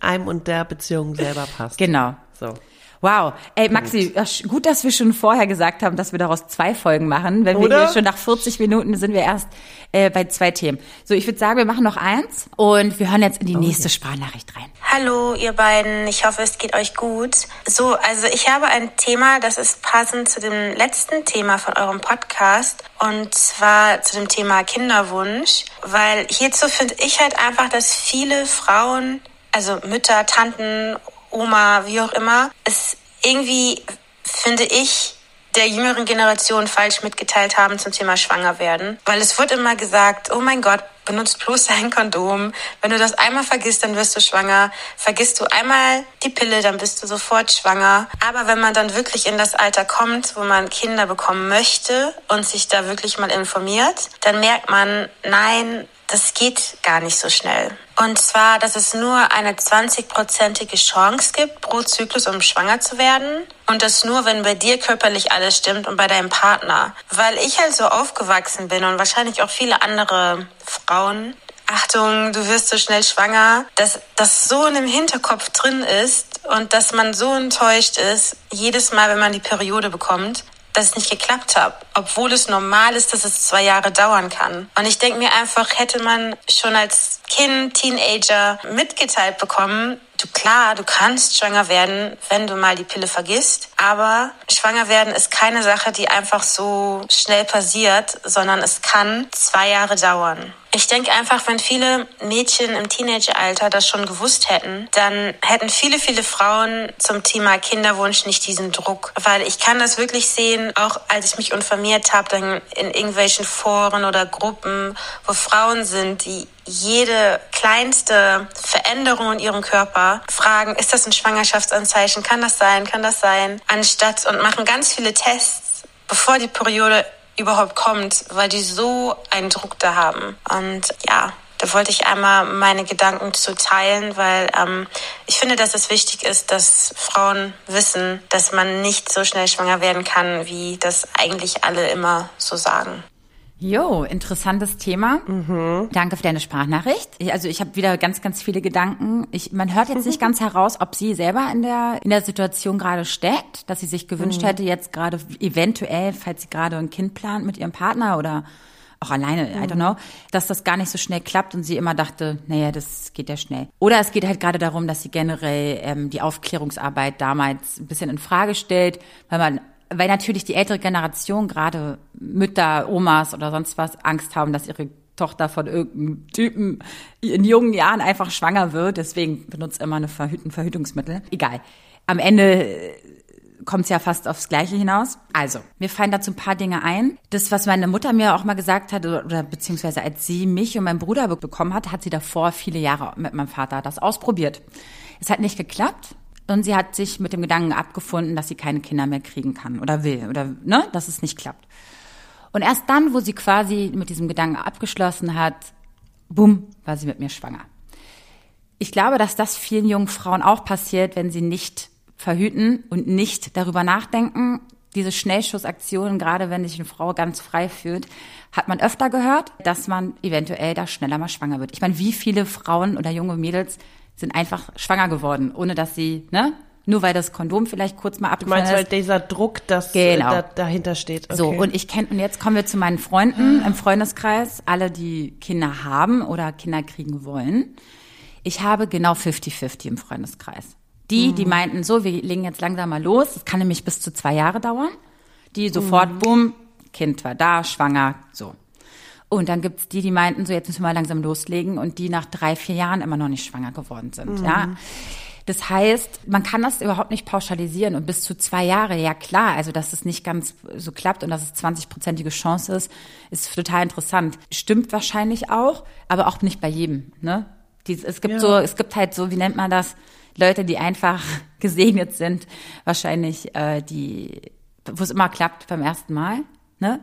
einem und der Beziehung selber passt. Genau. So. Wow. Ey, Maxi, gut, dass wir schon vorher gesagt haben, dass wir daraus zwei Folgen machen. Wenn wir Oder? hier schon nach 40 Minuten sind wir erst äh, bei zwei Themen. So, ich würde sagen, wir machen noch eins und wir hören jetzt in die nächste Sprachnachricht rein. Hallo, ihr beiden. Ich hoffe, es geht euch gut. So, also ich habe ein Thema, das ist passend zu dem letzten Thema von eurem Podcast und zwar zu dem Thema Kinderwunsch, weil hierzu finde ich halt einfach, dass viele Frauen, also Mütter, Tanten, Oma, wie auch immer, es irgendwie, finde ich, der jüngeren Generation falsch mitgeteilt haben zum Thema Schwangerwerden. Weil es wird immer gesagt, oh mein Gott, benutzt bloß ein Kondom. Wenn du das einmal vergisst, dann wirst du schwanger. Vergisst du einmal die Pille, dann bist du sofort schwanger. Aber wenn man dann wirklich in das Alter kommt, wo man Kinder bekommen möchte und sich da wirklich mal informiert, dann merkt man, nein, das geht gar nicht so schnell. Und zwar, dass es nur eine 20-prozentige Chance gibt pro Zyklus, um schwanger zu werden. Und das nur, wenn bei dir körperlich alles stimmt und bei deinem Partner. Weil ich halt so aufgewachsen bin und wahrscheinlich auch viele andere Frauen. Achtung, du wirst so schnell schwanger, dass das so in dem Hinterkopf drin ist und dass man so enttäuscht ist, jedes Mal, wenn man die Periode bekommt, dass es nicht geklappt hat, obwohl es normal ist, dass es zwei Jahre dauern kann. Und ich denke mir einfach, hätte man schon als Kind, Teenager mitgeteilt bekommen, du klar, du kannst schwanger werden, wenn du mal die Pille vergisst, aber schwanger werden ist keine Sache, die einfach so schnell passiert, sondern es kann zwei Jahre dauern. Ich denke einfach, wenn viele Mädchen im Teenageralter das schon gewusst hätten, dann hätten viele, viele Frauen zum Thema Kinderwunsch nicht diesen Druck. Weil ich kann das wirklich sehen, auch als ich mich informiert habe, dann in irgendwelchen Foren oder Gruppen, wo Frauen sind, die jede kleinste Veränderung in ihrem Körper fragen, ist das ein Schwangerschaftsanzeichen? Kann das sein? Kann das sein? Anstatt und machen ganz viele Tests, bevor die Periode überhaupt kommt, weil die so einen Druck da haben. Und ja, da wollte ich einmal meine Gedanken zu teilen, weil ähm, ich finde, dass es wichtig ist, dass Frauen wissen, dass man nicht so schnell schwanger werden kann, wie das eigentlich alle immer so sagen. Jo, interessantes Thema. Danke für deine Sprachnachricht. Ich- Also ich habe wieder ganz, ganz viele Gedanken. Ich, man hört jetzt nicht ganz heraus, ob sie selber in der in der Situation gerade steckt, dass sie sich gewünscht hätte, jetzt gerade eventuell, falls sie gerade ein Kind plant mit ihrem Partner oder auch alleine, I don't know, dass das gar nicht so schnell klappt und sie immer dachte, naja, das geht ja schnell. Oder es geht halt gerade darum, dass sie generell ähm, die Aufklärungsarbeit damals ein bisschen in Frage stellt, weil man weil natürlich die ältere Generation, gerade Mütter, Omas oder sonst was, Angst haben, dass ihre Tochter von irgendeinem Typen in jungen Jahren einfach schwanger wird. Deswegen benutzt immer eine Verhüt ein Verhütungsmittel. Egal. Am Ende kommt es ja fast aufs Gleiche hinaus. Also, mir fallen dazu ein paar Dinge ein. Das, was meine Mutter mir auch mal gesagt hat, oder, oder beziehungsweise als sie mich und meinen Bruder bekommen hat, hat sie davor viele Jahre mit meinem Vater das ausprobiert. Es hat nicht geklappt. Und sie hat sich mit dem Gedanken abgefunden, dass sie keine Kinder mehr kriegen kann oder will oder ne, dass es nicht klappt. Und erst dann, wo sie quasi mit diesem Gedanken abgeschlossen hat, bumm, war sie mit mir schwanger. Ich glaube, dass das vielen jungen Frauen auch passiert, wenn sie nicht verhüten und nicht darüber nachdenken. Diese Schnellschussaktionen, gerade wenn sich eine Frau ganz frei fühlt, hat man öfter gehört, dass man eventuell da schneller mal schwanger wird. Ich meine, wie viele Frauen oder junge Mädels sind einfach schwanger geworden, ohne dass sie, ne? Nur weil das Kondom vielleicht kurz mal abgefallen ist. Du meinst halt dieser Druck, dass genau. da, dahinter steht. Okay. So, und ich kenne, und jetzt kommen wir zu meinen Freunden im Freundeskreis, alle, die Kinder haben oder Kinder kriegen wollen. Ich habe genau 50-50 im Freundeskreis. Die, die mhm. meinten, so, wir legen jetzt langsam mal los, das kann nämlich bis zu zwei Jahre dauern. Die sofort, mhm. bumm, Kind war da, schwanger, so. Und dann gibt's die, die meinten, so jetzt müssen wir mal langsam loslegen und die nach drei, vier Jahren immer noch nicht schwanger geworden sind, mhm. ja. Das heißt, man kann das überhaupt nicht pauschalisieren und bis zu zwei Jahre, ja klar, also dass es nicht ganz so klappt und dass es 20-prozentige Chance ist, ist total interessant. Stimmt wahrscheinlich auch, aber auch nicht bei jedem, ne? Die, es gibt ja. so, es gibt halt so, wie nennt man das? Leute, die einfach gesegnet sind, wahrscheinlich äh, die, wo es immer klappt beim ersten Mal, ne?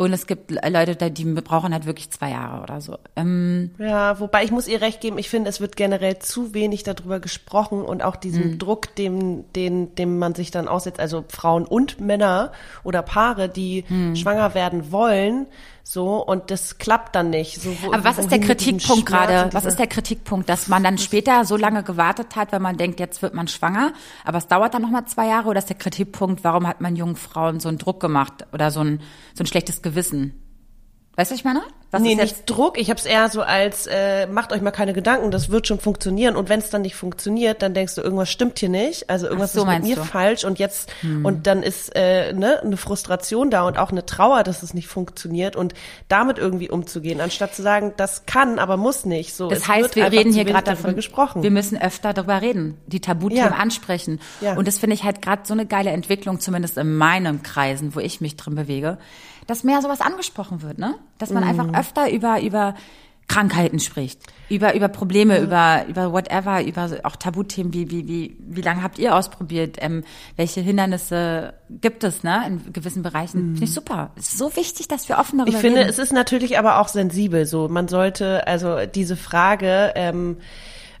Und es gibt Leute, die brauchen halt wirklich zwei Jahre oder so. Ähm ja, wobei ich muss ihr recht geben, ich finde, es wird generell zu wenig darüber gesprochen und auch diesen mhm. Druck, dem, dem, dem man sich dann aussetzt, also Frauen und Männer oder Paare, die mhm. schwanger werden wollen, so und das klappt dann nicht. So, wo, Aber was ist der Kritikpunkt gerade? Was ist der Kritikpunkt, dass man dann später so lange gewartet hat, wenn man denkt, jetzt wird man schwanger, aber es dauert dann noch mal zwei Jahre? Oder ist der Kritikpunkt, warum hat man jungen Frauen so einen Druck gemacht oder so ein so ein schlechtes Gewissen? Weißt du, was ich meine? Was nee, nicht Druck. Ich habe es eher so als, äh, macht euch mal keine Gedanken, das wird schon funktionieren. Und wenn es dann nicht funktioniert, dann denkst du, irgendwas stimmt hier nicht. Also irgendwas so, ist mit mir du? falsch. Und jetzt, hm. und dann ist äh, ne, eine Frustration da und auch eine Trauer, dass es nicht funktioniert. Und damit irgendwie umzugehen, anstatt zu sagen, das kann, aber muss nicht. So, das heißt, wir reden hier gerade davon, gesprochen. wir müssen öfter darüber reden, die Tabuthemen ja. ansprechen. Ja. Und das finde ich halt gerade so eine geile Entwicklung, zumindest in meinem Kreisen, wo ich mich drin bewege dass mehr sowas angesprochen wird, ne? Dass man mhm. einfach öfter über, über Krankheiten spricht, über, über Probleme, ja. über, über whatever, über auch Tabuthemen, wie, wie, wie, wie lange habt ihr ausprobiert, ähm, welche Hindernisse gibt es, ne, in gewissen Bereichen. Mhm. Finde ich super. Es ist so wichtig, dass wir offen darüber Ich finde, reden. es ist natürlich aber auch sensibel, so. Man sollte, also diese Frage, ähm,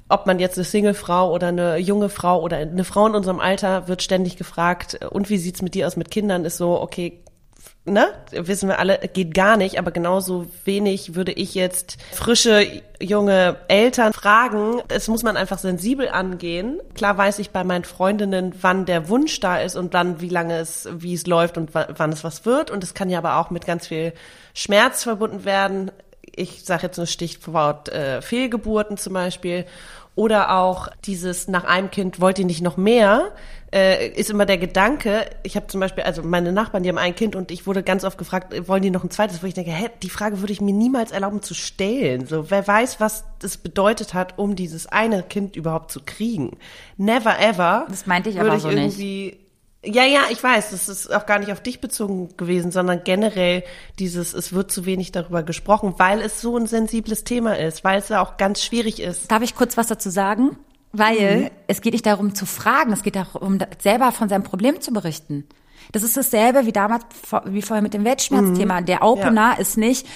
ob man jetzt eine Single-Frau oder eine junge Frau oder eine Frau in unserem Alter wird ständig gefragt, und wie sieht's mit dir aus mit Kindern, ist so, okay, ne, wissen wir alle, geht gar nicht, aber genauso wenig würde ich jetzt frische junge Eltern fragen. Es muss man einfach sensibel angehen. Klar weiß ich bei meinen Freundinnen, wann der Wunsch da ist und dann wie lange es, wie es läuft und wann es was wird. Und es kann ja aber auch mit ganz viel Schmerz verbunden werden. Ich sage jetzt nur Stichwort äh, Fehlgeburten zum Beispiel. Oder auch dieses nach einem Kind wollt ihr nicht noch mehr, äh, ist immer der Gedanke, ich habe zum Beispiel, also meine Nachbarn, die haben ein Kind und ich wurde ganz oft gefragt, wollen die noch ein zweites, wo ich denke, hä, die Frage würde ich mir niemals erlauben zu stellen. So, wer weiß, was das bedeutet hat, um dieses eine Kind überhaupt zu kriegen. Never ever. Das meinte ich aber ich so nicht ja, ja, ich weiß, das ist auch gar nicht auf dich bezogen gewesen, sondern generell dieses, es wird zu wenig darüber gesprochen, weil es so ein sensibles Thema ist, weil es ja auch ganz schwierig ist. Darf ich kurz was dazu sagen? Weil mhm. es geht nicht darum zu fragen, es geht darum, selber von seinem Problem zu berichten. Das ist dasselbe wie damals, wie vorher mit dem Weltschmerzthema. Mhm. Der Opener ja. ist nicht,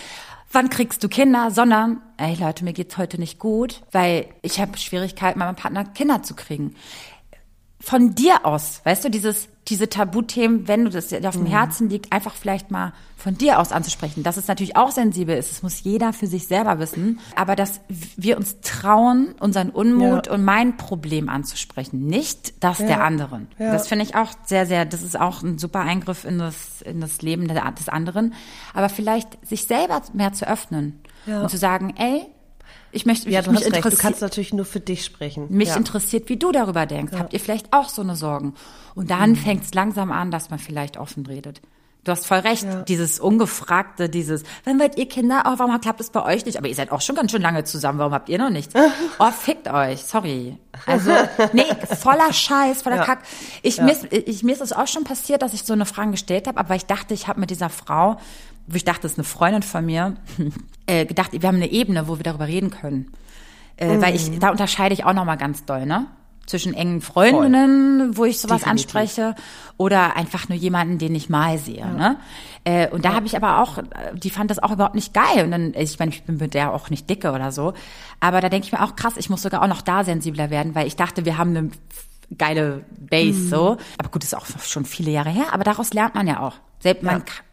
wann kriegst du Kinder, sondern, ey Leute, mir geht's heute nicht gut, weil ich habe Schwierigkeiten, meinem Partner Kinder zu kriegen. Von dir aus, weißt du, dieses diese Tabuthemen, wenn du das dir auf dem mhm. Herzen liegt, einfach vielleicht mal von dir aus anzusprechen. Dass es natürlich auch sensibel ist, das muss jeder für sich selber wissen. Aber dass wir uns trauen, unseren Unmut ja. und mein Problem anzusprechen, nicht das ja. der anderen. Ja. Das finde ich auch sehr, sehr, das ist auch ein super Eingriff in das, in das Leben des anderen. Aber vielleicht sich selber mehr zu öffnen und zu sagen, ey, Ich möchte Ja, du mich hast recht. Du kannst natürlich nur für dich sprechen. mich ja. interessiert, wie du darüber denkst. Habt ihr vielleicht auch so eine Sorgen? Und dann Mhm. fängt es langsam an, dass man vielleicht offen redet. Du hast voll recht. Dieses ungefragte, dieses, wenn wollt ihr Kinder, oh, warum klappt es bei euch nicht? Aber ihr seid auch schon ganz schön lange zusammen, warum habt ihr noch nichts? Oh, fickt euch, sorry. Also, nee, voller Scheiß, voller Ja. Kack. Ich, mir, ist, ich, mir ist es auch schon passiert, dass ich so eine Frage gestellt habe, aber ich dachte, ich habe mit dieser Frau, ich dachte, das ist eine Freundin von mir, äh, gedacht, wir haben eine Ebene, wo wir darüber reden können. Äh, Weil Mhm. ich, da unterscheide ich auch nochmal ganz doll, ne? Zwischen engen Freundinnen, wo ich sowas Definitiv. anspreche, oder einfach nur jemanden, den ich mal sehe, ne? Äh, und da habe ich aber auch, äh, die fand das auch überhaupt nicht geil. Und dann, ich meine, ich bin mit der auch nicht dicke oder so. Aber da denke ich mir auch krass, ich muss sogar auch noch da sensibler werden, weil ich dachte, wir haben eine geile Base, so. Aber gut, ist auch schon viele Jahre her, aber daraus lernt man ja auch. Selbst man kann,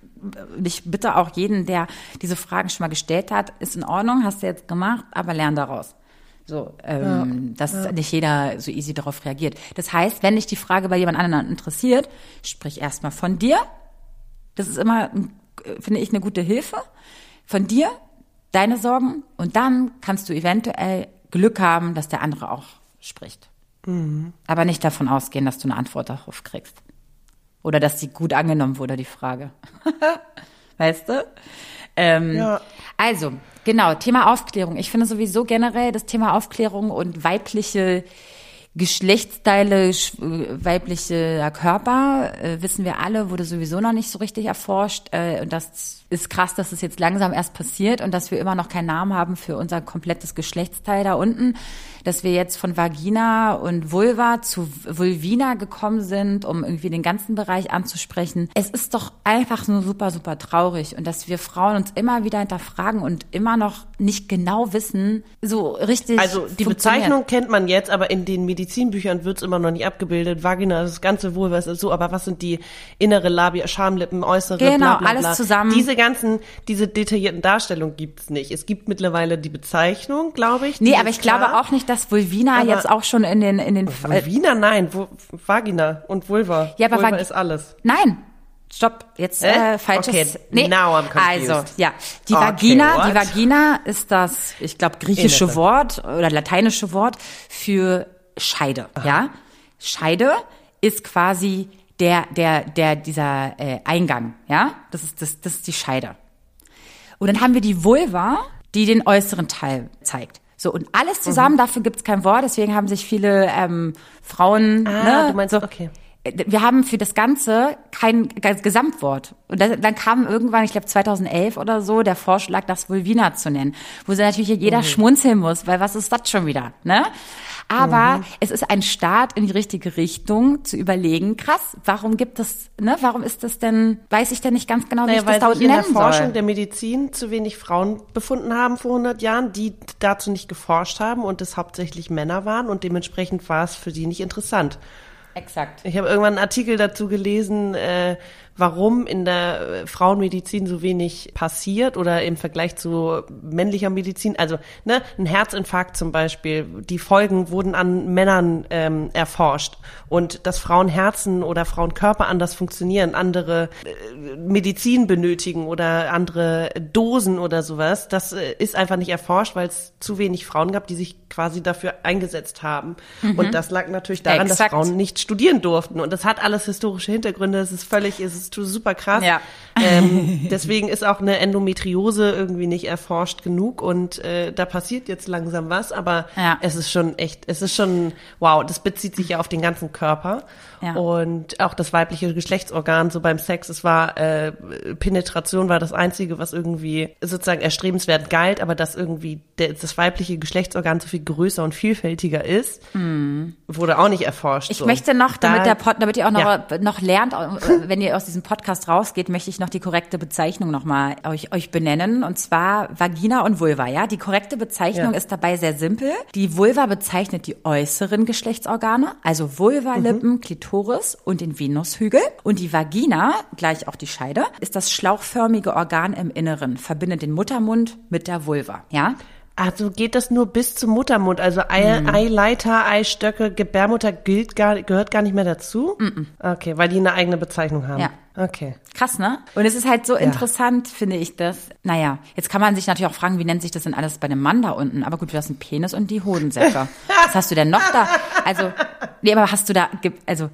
ich bitte auch jeden, der diese Fragen schon mal gestellt hat, ist in Ordnung, hast du jetzt gemacht, aber lern daraus. So, ähm, dass nicht jeder so easy darauf reagiert. Das heißt, wenn dich die Frage bei jemand anderen interessiert, sprich erstmal von dir. Das ist immer, äh, finde ich, eine gute Hilfe. Von dir, deine Sorgen und dann kannst du eventuell Glück haben, dass der andere auch spricht. Aber nicht davon ausgehen, dass du eine Antwort darauf kriegst. Oder dass die gut angenommen wurde, die Frage. weißt du? Ähm, Ja. Also, genau, Thema Aufklärung. Ich finde sowieso generell das Thema Aufklärung und weibliche Geschlechtsteile, sch- äh, weiblicher Körper, äh, wissen wir alle, wurde sowieso noch nicht so richtig erforscht. Äh, und das ist krass, dass es jetzt langsam erst passiert und dass wir immer noch keinen Namen haben für unser komplettes Geschlechtsteil da unten. Dass wir jetzt von Vagina und Vulva zu Vulvina gekommen sind, um irgendwie den ganzen Bereich anzusprechen. Es ist doch einfach nur super, super traurig und dass wir Frauen uns immer wieder hinterfragen und immer noch nicht genau wissen, so richtig. Also die. Bezeichnung kennt man jetzt, aber in den Medizinbüchern wird's immer noch nicht abgebildet. Vagina, das ganze was ist so, aber was sind die innere Labia, Schamlippen, äußere, Genau, bla, bla, alles bla. zusammen. Diese ganzen, diese detaillierten Darstellungen gibt's nicht. Es gibt mittlerweile die Bezeichnung, glaube ich. die Nee, aber ich glaube klar. auch nicht, dass Vulvina Aber- jetzt auch schon in den, in den, äh, Vulvina, nein, Vu- Vagina und Vulva. Ja, aber Vulva Vag- ist alles. Nein, stopp, jetzt Äh? äh, falsches. Okay, nee. now I'm confused. Also, ja, die Okay, Vagina, die what? Vagina ist das, ich glaube, griechische Innere. Wort oder lateinische Wort für Scheide, ja? Scheide ist quasi der der der dieser äh, Eingang, ja? Das ist das das ist die Scheide. Und dann haben wir die Vulva, die den äußeren Teil zeigt. So, und alles Mhm. zusammen, dafür gibt's kein Wort, deswegen haben sich viele ähm, Frauen. Ah, ne, du meinst, so, okay. Wir haben für das Ganze kein G- Gesamtwort. Und dann, dann kam irgendwann, ich glaube 2011 oder so, der Vorschlag, das Vulvina zu nennen. Wo sie natürlich jeder Mhm. schmunzeln muss, weil was ist das schon wieder? Ne? Aber Mhm. es ist ein Start in die richtige Richtung, zu überlegen, krass, warum gibt es, ne, warum ist das denn, weiß ich denn nicht ganz genau, wie Naja, ich das da unten in der Forschung soll. der Medizin zu wenig Frauen befunden haben vor 100 Jahren, die dazu nicht geforscht haben und es hauptsächlich Männer waren und dementsprechend war es für die nicht interessant. Exakt. Ich habe irgendwann einen Artikel dazu gelesen, äh, warum in der äh, Frauenmedizin so wenig passiert oder im Vergleich zu männlicher Medizin. Also ne, ein Herzinfarkt zum Beispiel, die Folgen wurden an Männern ähm, erforscht und dass Frauenherzen oder Frauenkörper anders funktionieren, andere äh, Medizin benötigen oder andere Dosen oder sowas, das äh, ist einfach nicht erforscht, weil es zu wenig Frauen gab, die sich quasi dafür eingesetzt haben. Und das lag natürlich daran, dass Exakt. Frauen nicht studieren durften. Und das hat alles historische Hintergründe. Es ist völlig, es ist super krass. Ja. Ähm, deswegen ist auch eine Endometriose irgendwie nicht erforscht genug. Und äh, da passiert jetzt langsam was. Aber Ja. es ist schon echt, es ist schon, wow, das bezieht sich ja auf den ganzen Körper. Ja. Und auch das weibliche Geschlechtsorgan, so beim Sex, es war, äh, Penetration war das Einzige, was irgendwie sozusagen erstrebenswert galt, aber dass irgendwie der, das weibliche Geschlechtsorgan so viel größer und vielfältiger ist, wurde auch nicht erforscht. Ich so. möchte noch, damit Da- der Pod, damit ihr auch noch, Ja. noch lernt, wenn ihr aus diesem Podcast rausgeht, möchte ich noch die korrekte Bezeichnung nochmal euch, euch benennen. Und zwar Vagina und Vulva, ja. Die korrekte Bezeichnung Ja. ist dabei sehr simpel. Die Vulva bezeichnet die äußeren Geschlechtsorgane, also Vulva, Mhm. Lippen, Klitoris und den Venushügel. Und die Vagina, gleich auch die Scheide, ist das schlauchförmige Organ im Inneren, verbindet den Muttermund mit der Vulva, ja. Also geht das nur bis zum Muttermund? Also Ei, Mhm. Eileiter, Eistöcke, Gebärmutter gilt gar, gehört gar nicht mehr dazu? Okay, weil die eine eigene Bezeichnung haben. Ja. Okay. Krass, ne? Und es ist halt so interessant, finde ich das. Naja, jetzt kann man sich natürlich auch fragen, wie nennt sich das denn alles bei dem Mann da unten? Aber gut, du hast einen Penis und die Hodensäcke. Was hast du denn noch da? Also, nee, aber hast du da, also,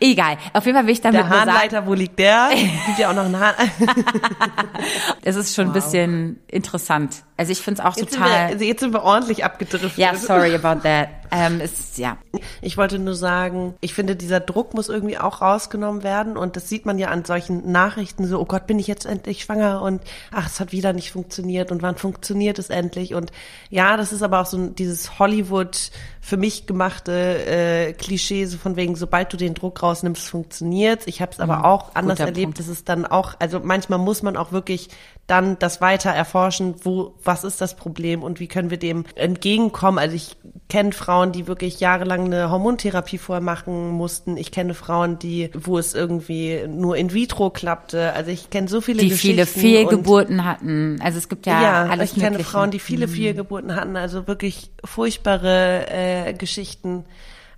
egal. Auf jeden Fall will ich damit Der nur sagen, Harnleiter, wo liegt der? Gibt ja auch noch einen Hahn. es ist schon ein bisschen interessant. Also ich finde es auch Jetzt sind, total, wir, jetzt sind wir ordentlich abgedriftet. ja, sorry about that. Ähm, ist, ja, Ich wollte nur sagen, ich finde, dieser Druck muss irgendwie auch rausgenommen werden. Und das sieht man ja an solchen Nachrichten so, oh Gott, bin ich jetzt endlich schwanger? Und ach, es hat wieder nicht funktioniert. Und wann funktioniert es endlich? Und ja, das ist aber auch so dieses Hollywood für mich gemachte äh, Klischee, so von wegen, sobald du den Druck rausnimmst, funktioniert's. Ich habe es aber auch anders erlebt, Punkt. dass es dann auch, also manchmal muss man auch wirklich dann das weiter erforschen, wo, was ist das Problem und wie können wir dem entgegenkommen. Also ich kenne Frauen, die wirklich jahrelang eine Hormontherapie vorher machen mussten. Ich kenne Frauen, die, wo es irgendwie nur in vitro klappte. Also ich kenne so viele die Geschichten. viele und- Fehlgeburten hatten. Also es gibt ja, ja, alles ich kenne. Frauen, die viele Fehlgeburten hatten, also wirklich furchtbare äh, Geschichten.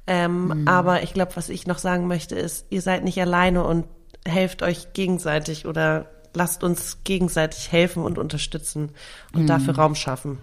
Ähm, Aber ich glaube, was ich noch sagen möchte, ist, ihr seid nicht alleine und helft euch gegenseitig oder lasst uns gegenseitig helfen und unterstützen und dafür Raum schaffen,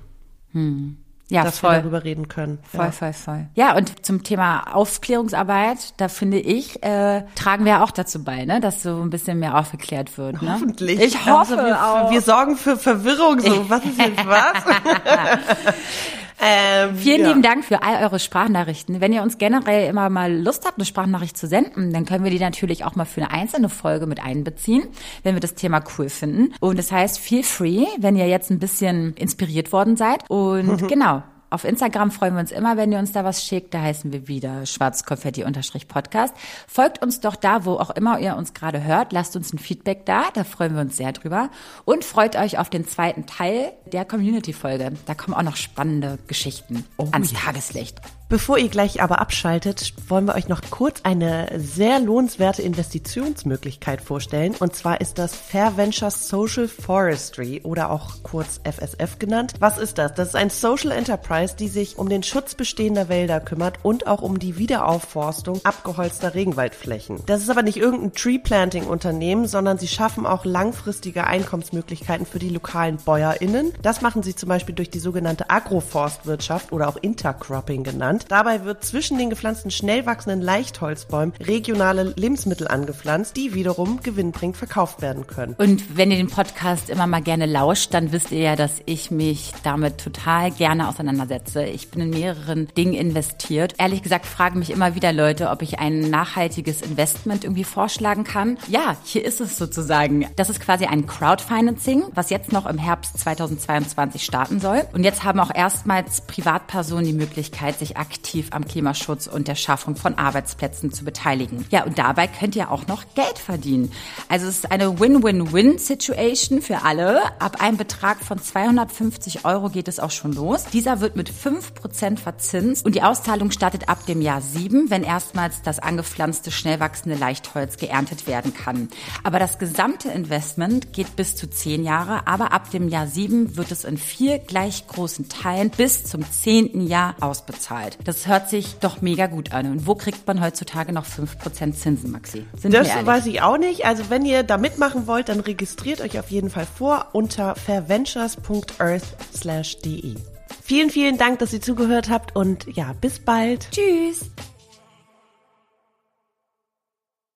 ja, dass voll. wir darüber reden können. Voll, ja. voll, voll. Ja, und zum Thema Aufklärungsarbeit, da finde ich, äh, tragen wir auch dazu bei, ne, dass so ein bisschen mehr aufgeklärt wird. Ne? Hoffentlich. Ich hoffe also wir, auch. wir sorgen für Verwirrung. So, was ist jetzt was? ähm, Vielen ja. lieben Dank für all eure Sprachnachrichten. Wenn ihr uns generell immer mal Lust habt, eine Sprachnachricht zu senden, dann können wir die natürlich auch mal für eine einzelne Folge mit einbeziehen, wenn wir das Thema cool finden. Und das heißt, feel free, wenn ihr jetzt ein bisschen inspiriert worden seid. Und genau. Auf Instagram freuen wir uns immer, wenn ihr uns da was schickt. Da heißen wir wieder schwarzkonfetti-podcast. Folgt uns doch da, wo auch immer ihr uns gerade hört. Lasst uns ein Feedback da. Da freuen wir uns sehr drüber. Und freut euch auf den zweiten Teil der Community-Folge. Da kommen auch noch spannende Geschichten ans Tageslicht. Bevor ihr gleich aber abschaltet, wollen wir euch noch kurz eine sehr lohnenswerte Investitionsmöglichkeit vorstellen. Und zwar ist das Fair Ventures Social Forestry oder auch kurz FSF genannt. Was ist das? Das ist ein Social Enterprise, die sich um den Schutz bestehender Wälder kümmert und auch um die Wiederaufforstung abgeholzter Regenwaldflächen. Das ist aber nicht irgendein Tree Planting Unternehmen, sondern sie schaffen auch langfristige Einkommensmöglichkeiten für die lokalen BäuerInnen. Das machen sie zum Beispiel durch die sogenannte Agroforstwirtschaft oder auch Intercropping genannt. Dabei wird zwischen den gepflanzten schnell wachsenden Leichtholzbäumen regionale Lebensmittel angepflanzt, die wiederum gewinnbringend verkauft werden können. Und wenn ihr den Podcast immer mal gerne lauscht, dann wisst ihr ja, dass ich mich damit total gerne auseinandersetze. Ich bin in mehreren Dingen investiert. Ehrlich gesagt fragen mich immer wieder Leute, ob ich ein nachhaltiges Investment irgendwie vorschlagen kann. Ja, hier ist es sozusagen. Das ist quasi ein Crowdfinancing, was jetzt noch im Herbst 2022 starten soll. Und jetzt haben auch erstmals Privatpersonen die Möglichkeit, sich aktiv am Klimaschutz und der Schaffung von Arbeitsplätzen zu beteiligen. Ja, und dabei könnt ihr auch noch Geld verdienen. Also es ist eine Win-Win-Win-Situation für alle. Ab einem Betrag von 250 Euro geht es auch schon los. Dieser wird mit 5% verzinst und die Auszahlung startet ab dem Jahr 7, wenn erstmals das angepflanzte, schnell wachsende Leichtholz geerntet werden kann. Aber das gesamte Investment geht bis zu 10 Jahre, aber ab dem Jahr 7 wird es in vier gleich großen Teilen bis zum 10. Jahr ausbezahlt. Das hört sich doch mega gut an. Und wo kriegt man heutzutage noch 5% Zinsen, Maxi? Sind Das weiß ich auch nicht. Also wenn ihr da mitmachen wollt, dann registriert euch auf jeden Fall vor unter fairventures.earth/de. Vielen, vielen Dank, dass ihr zugehört habt und ja, bis bald. Tschüss.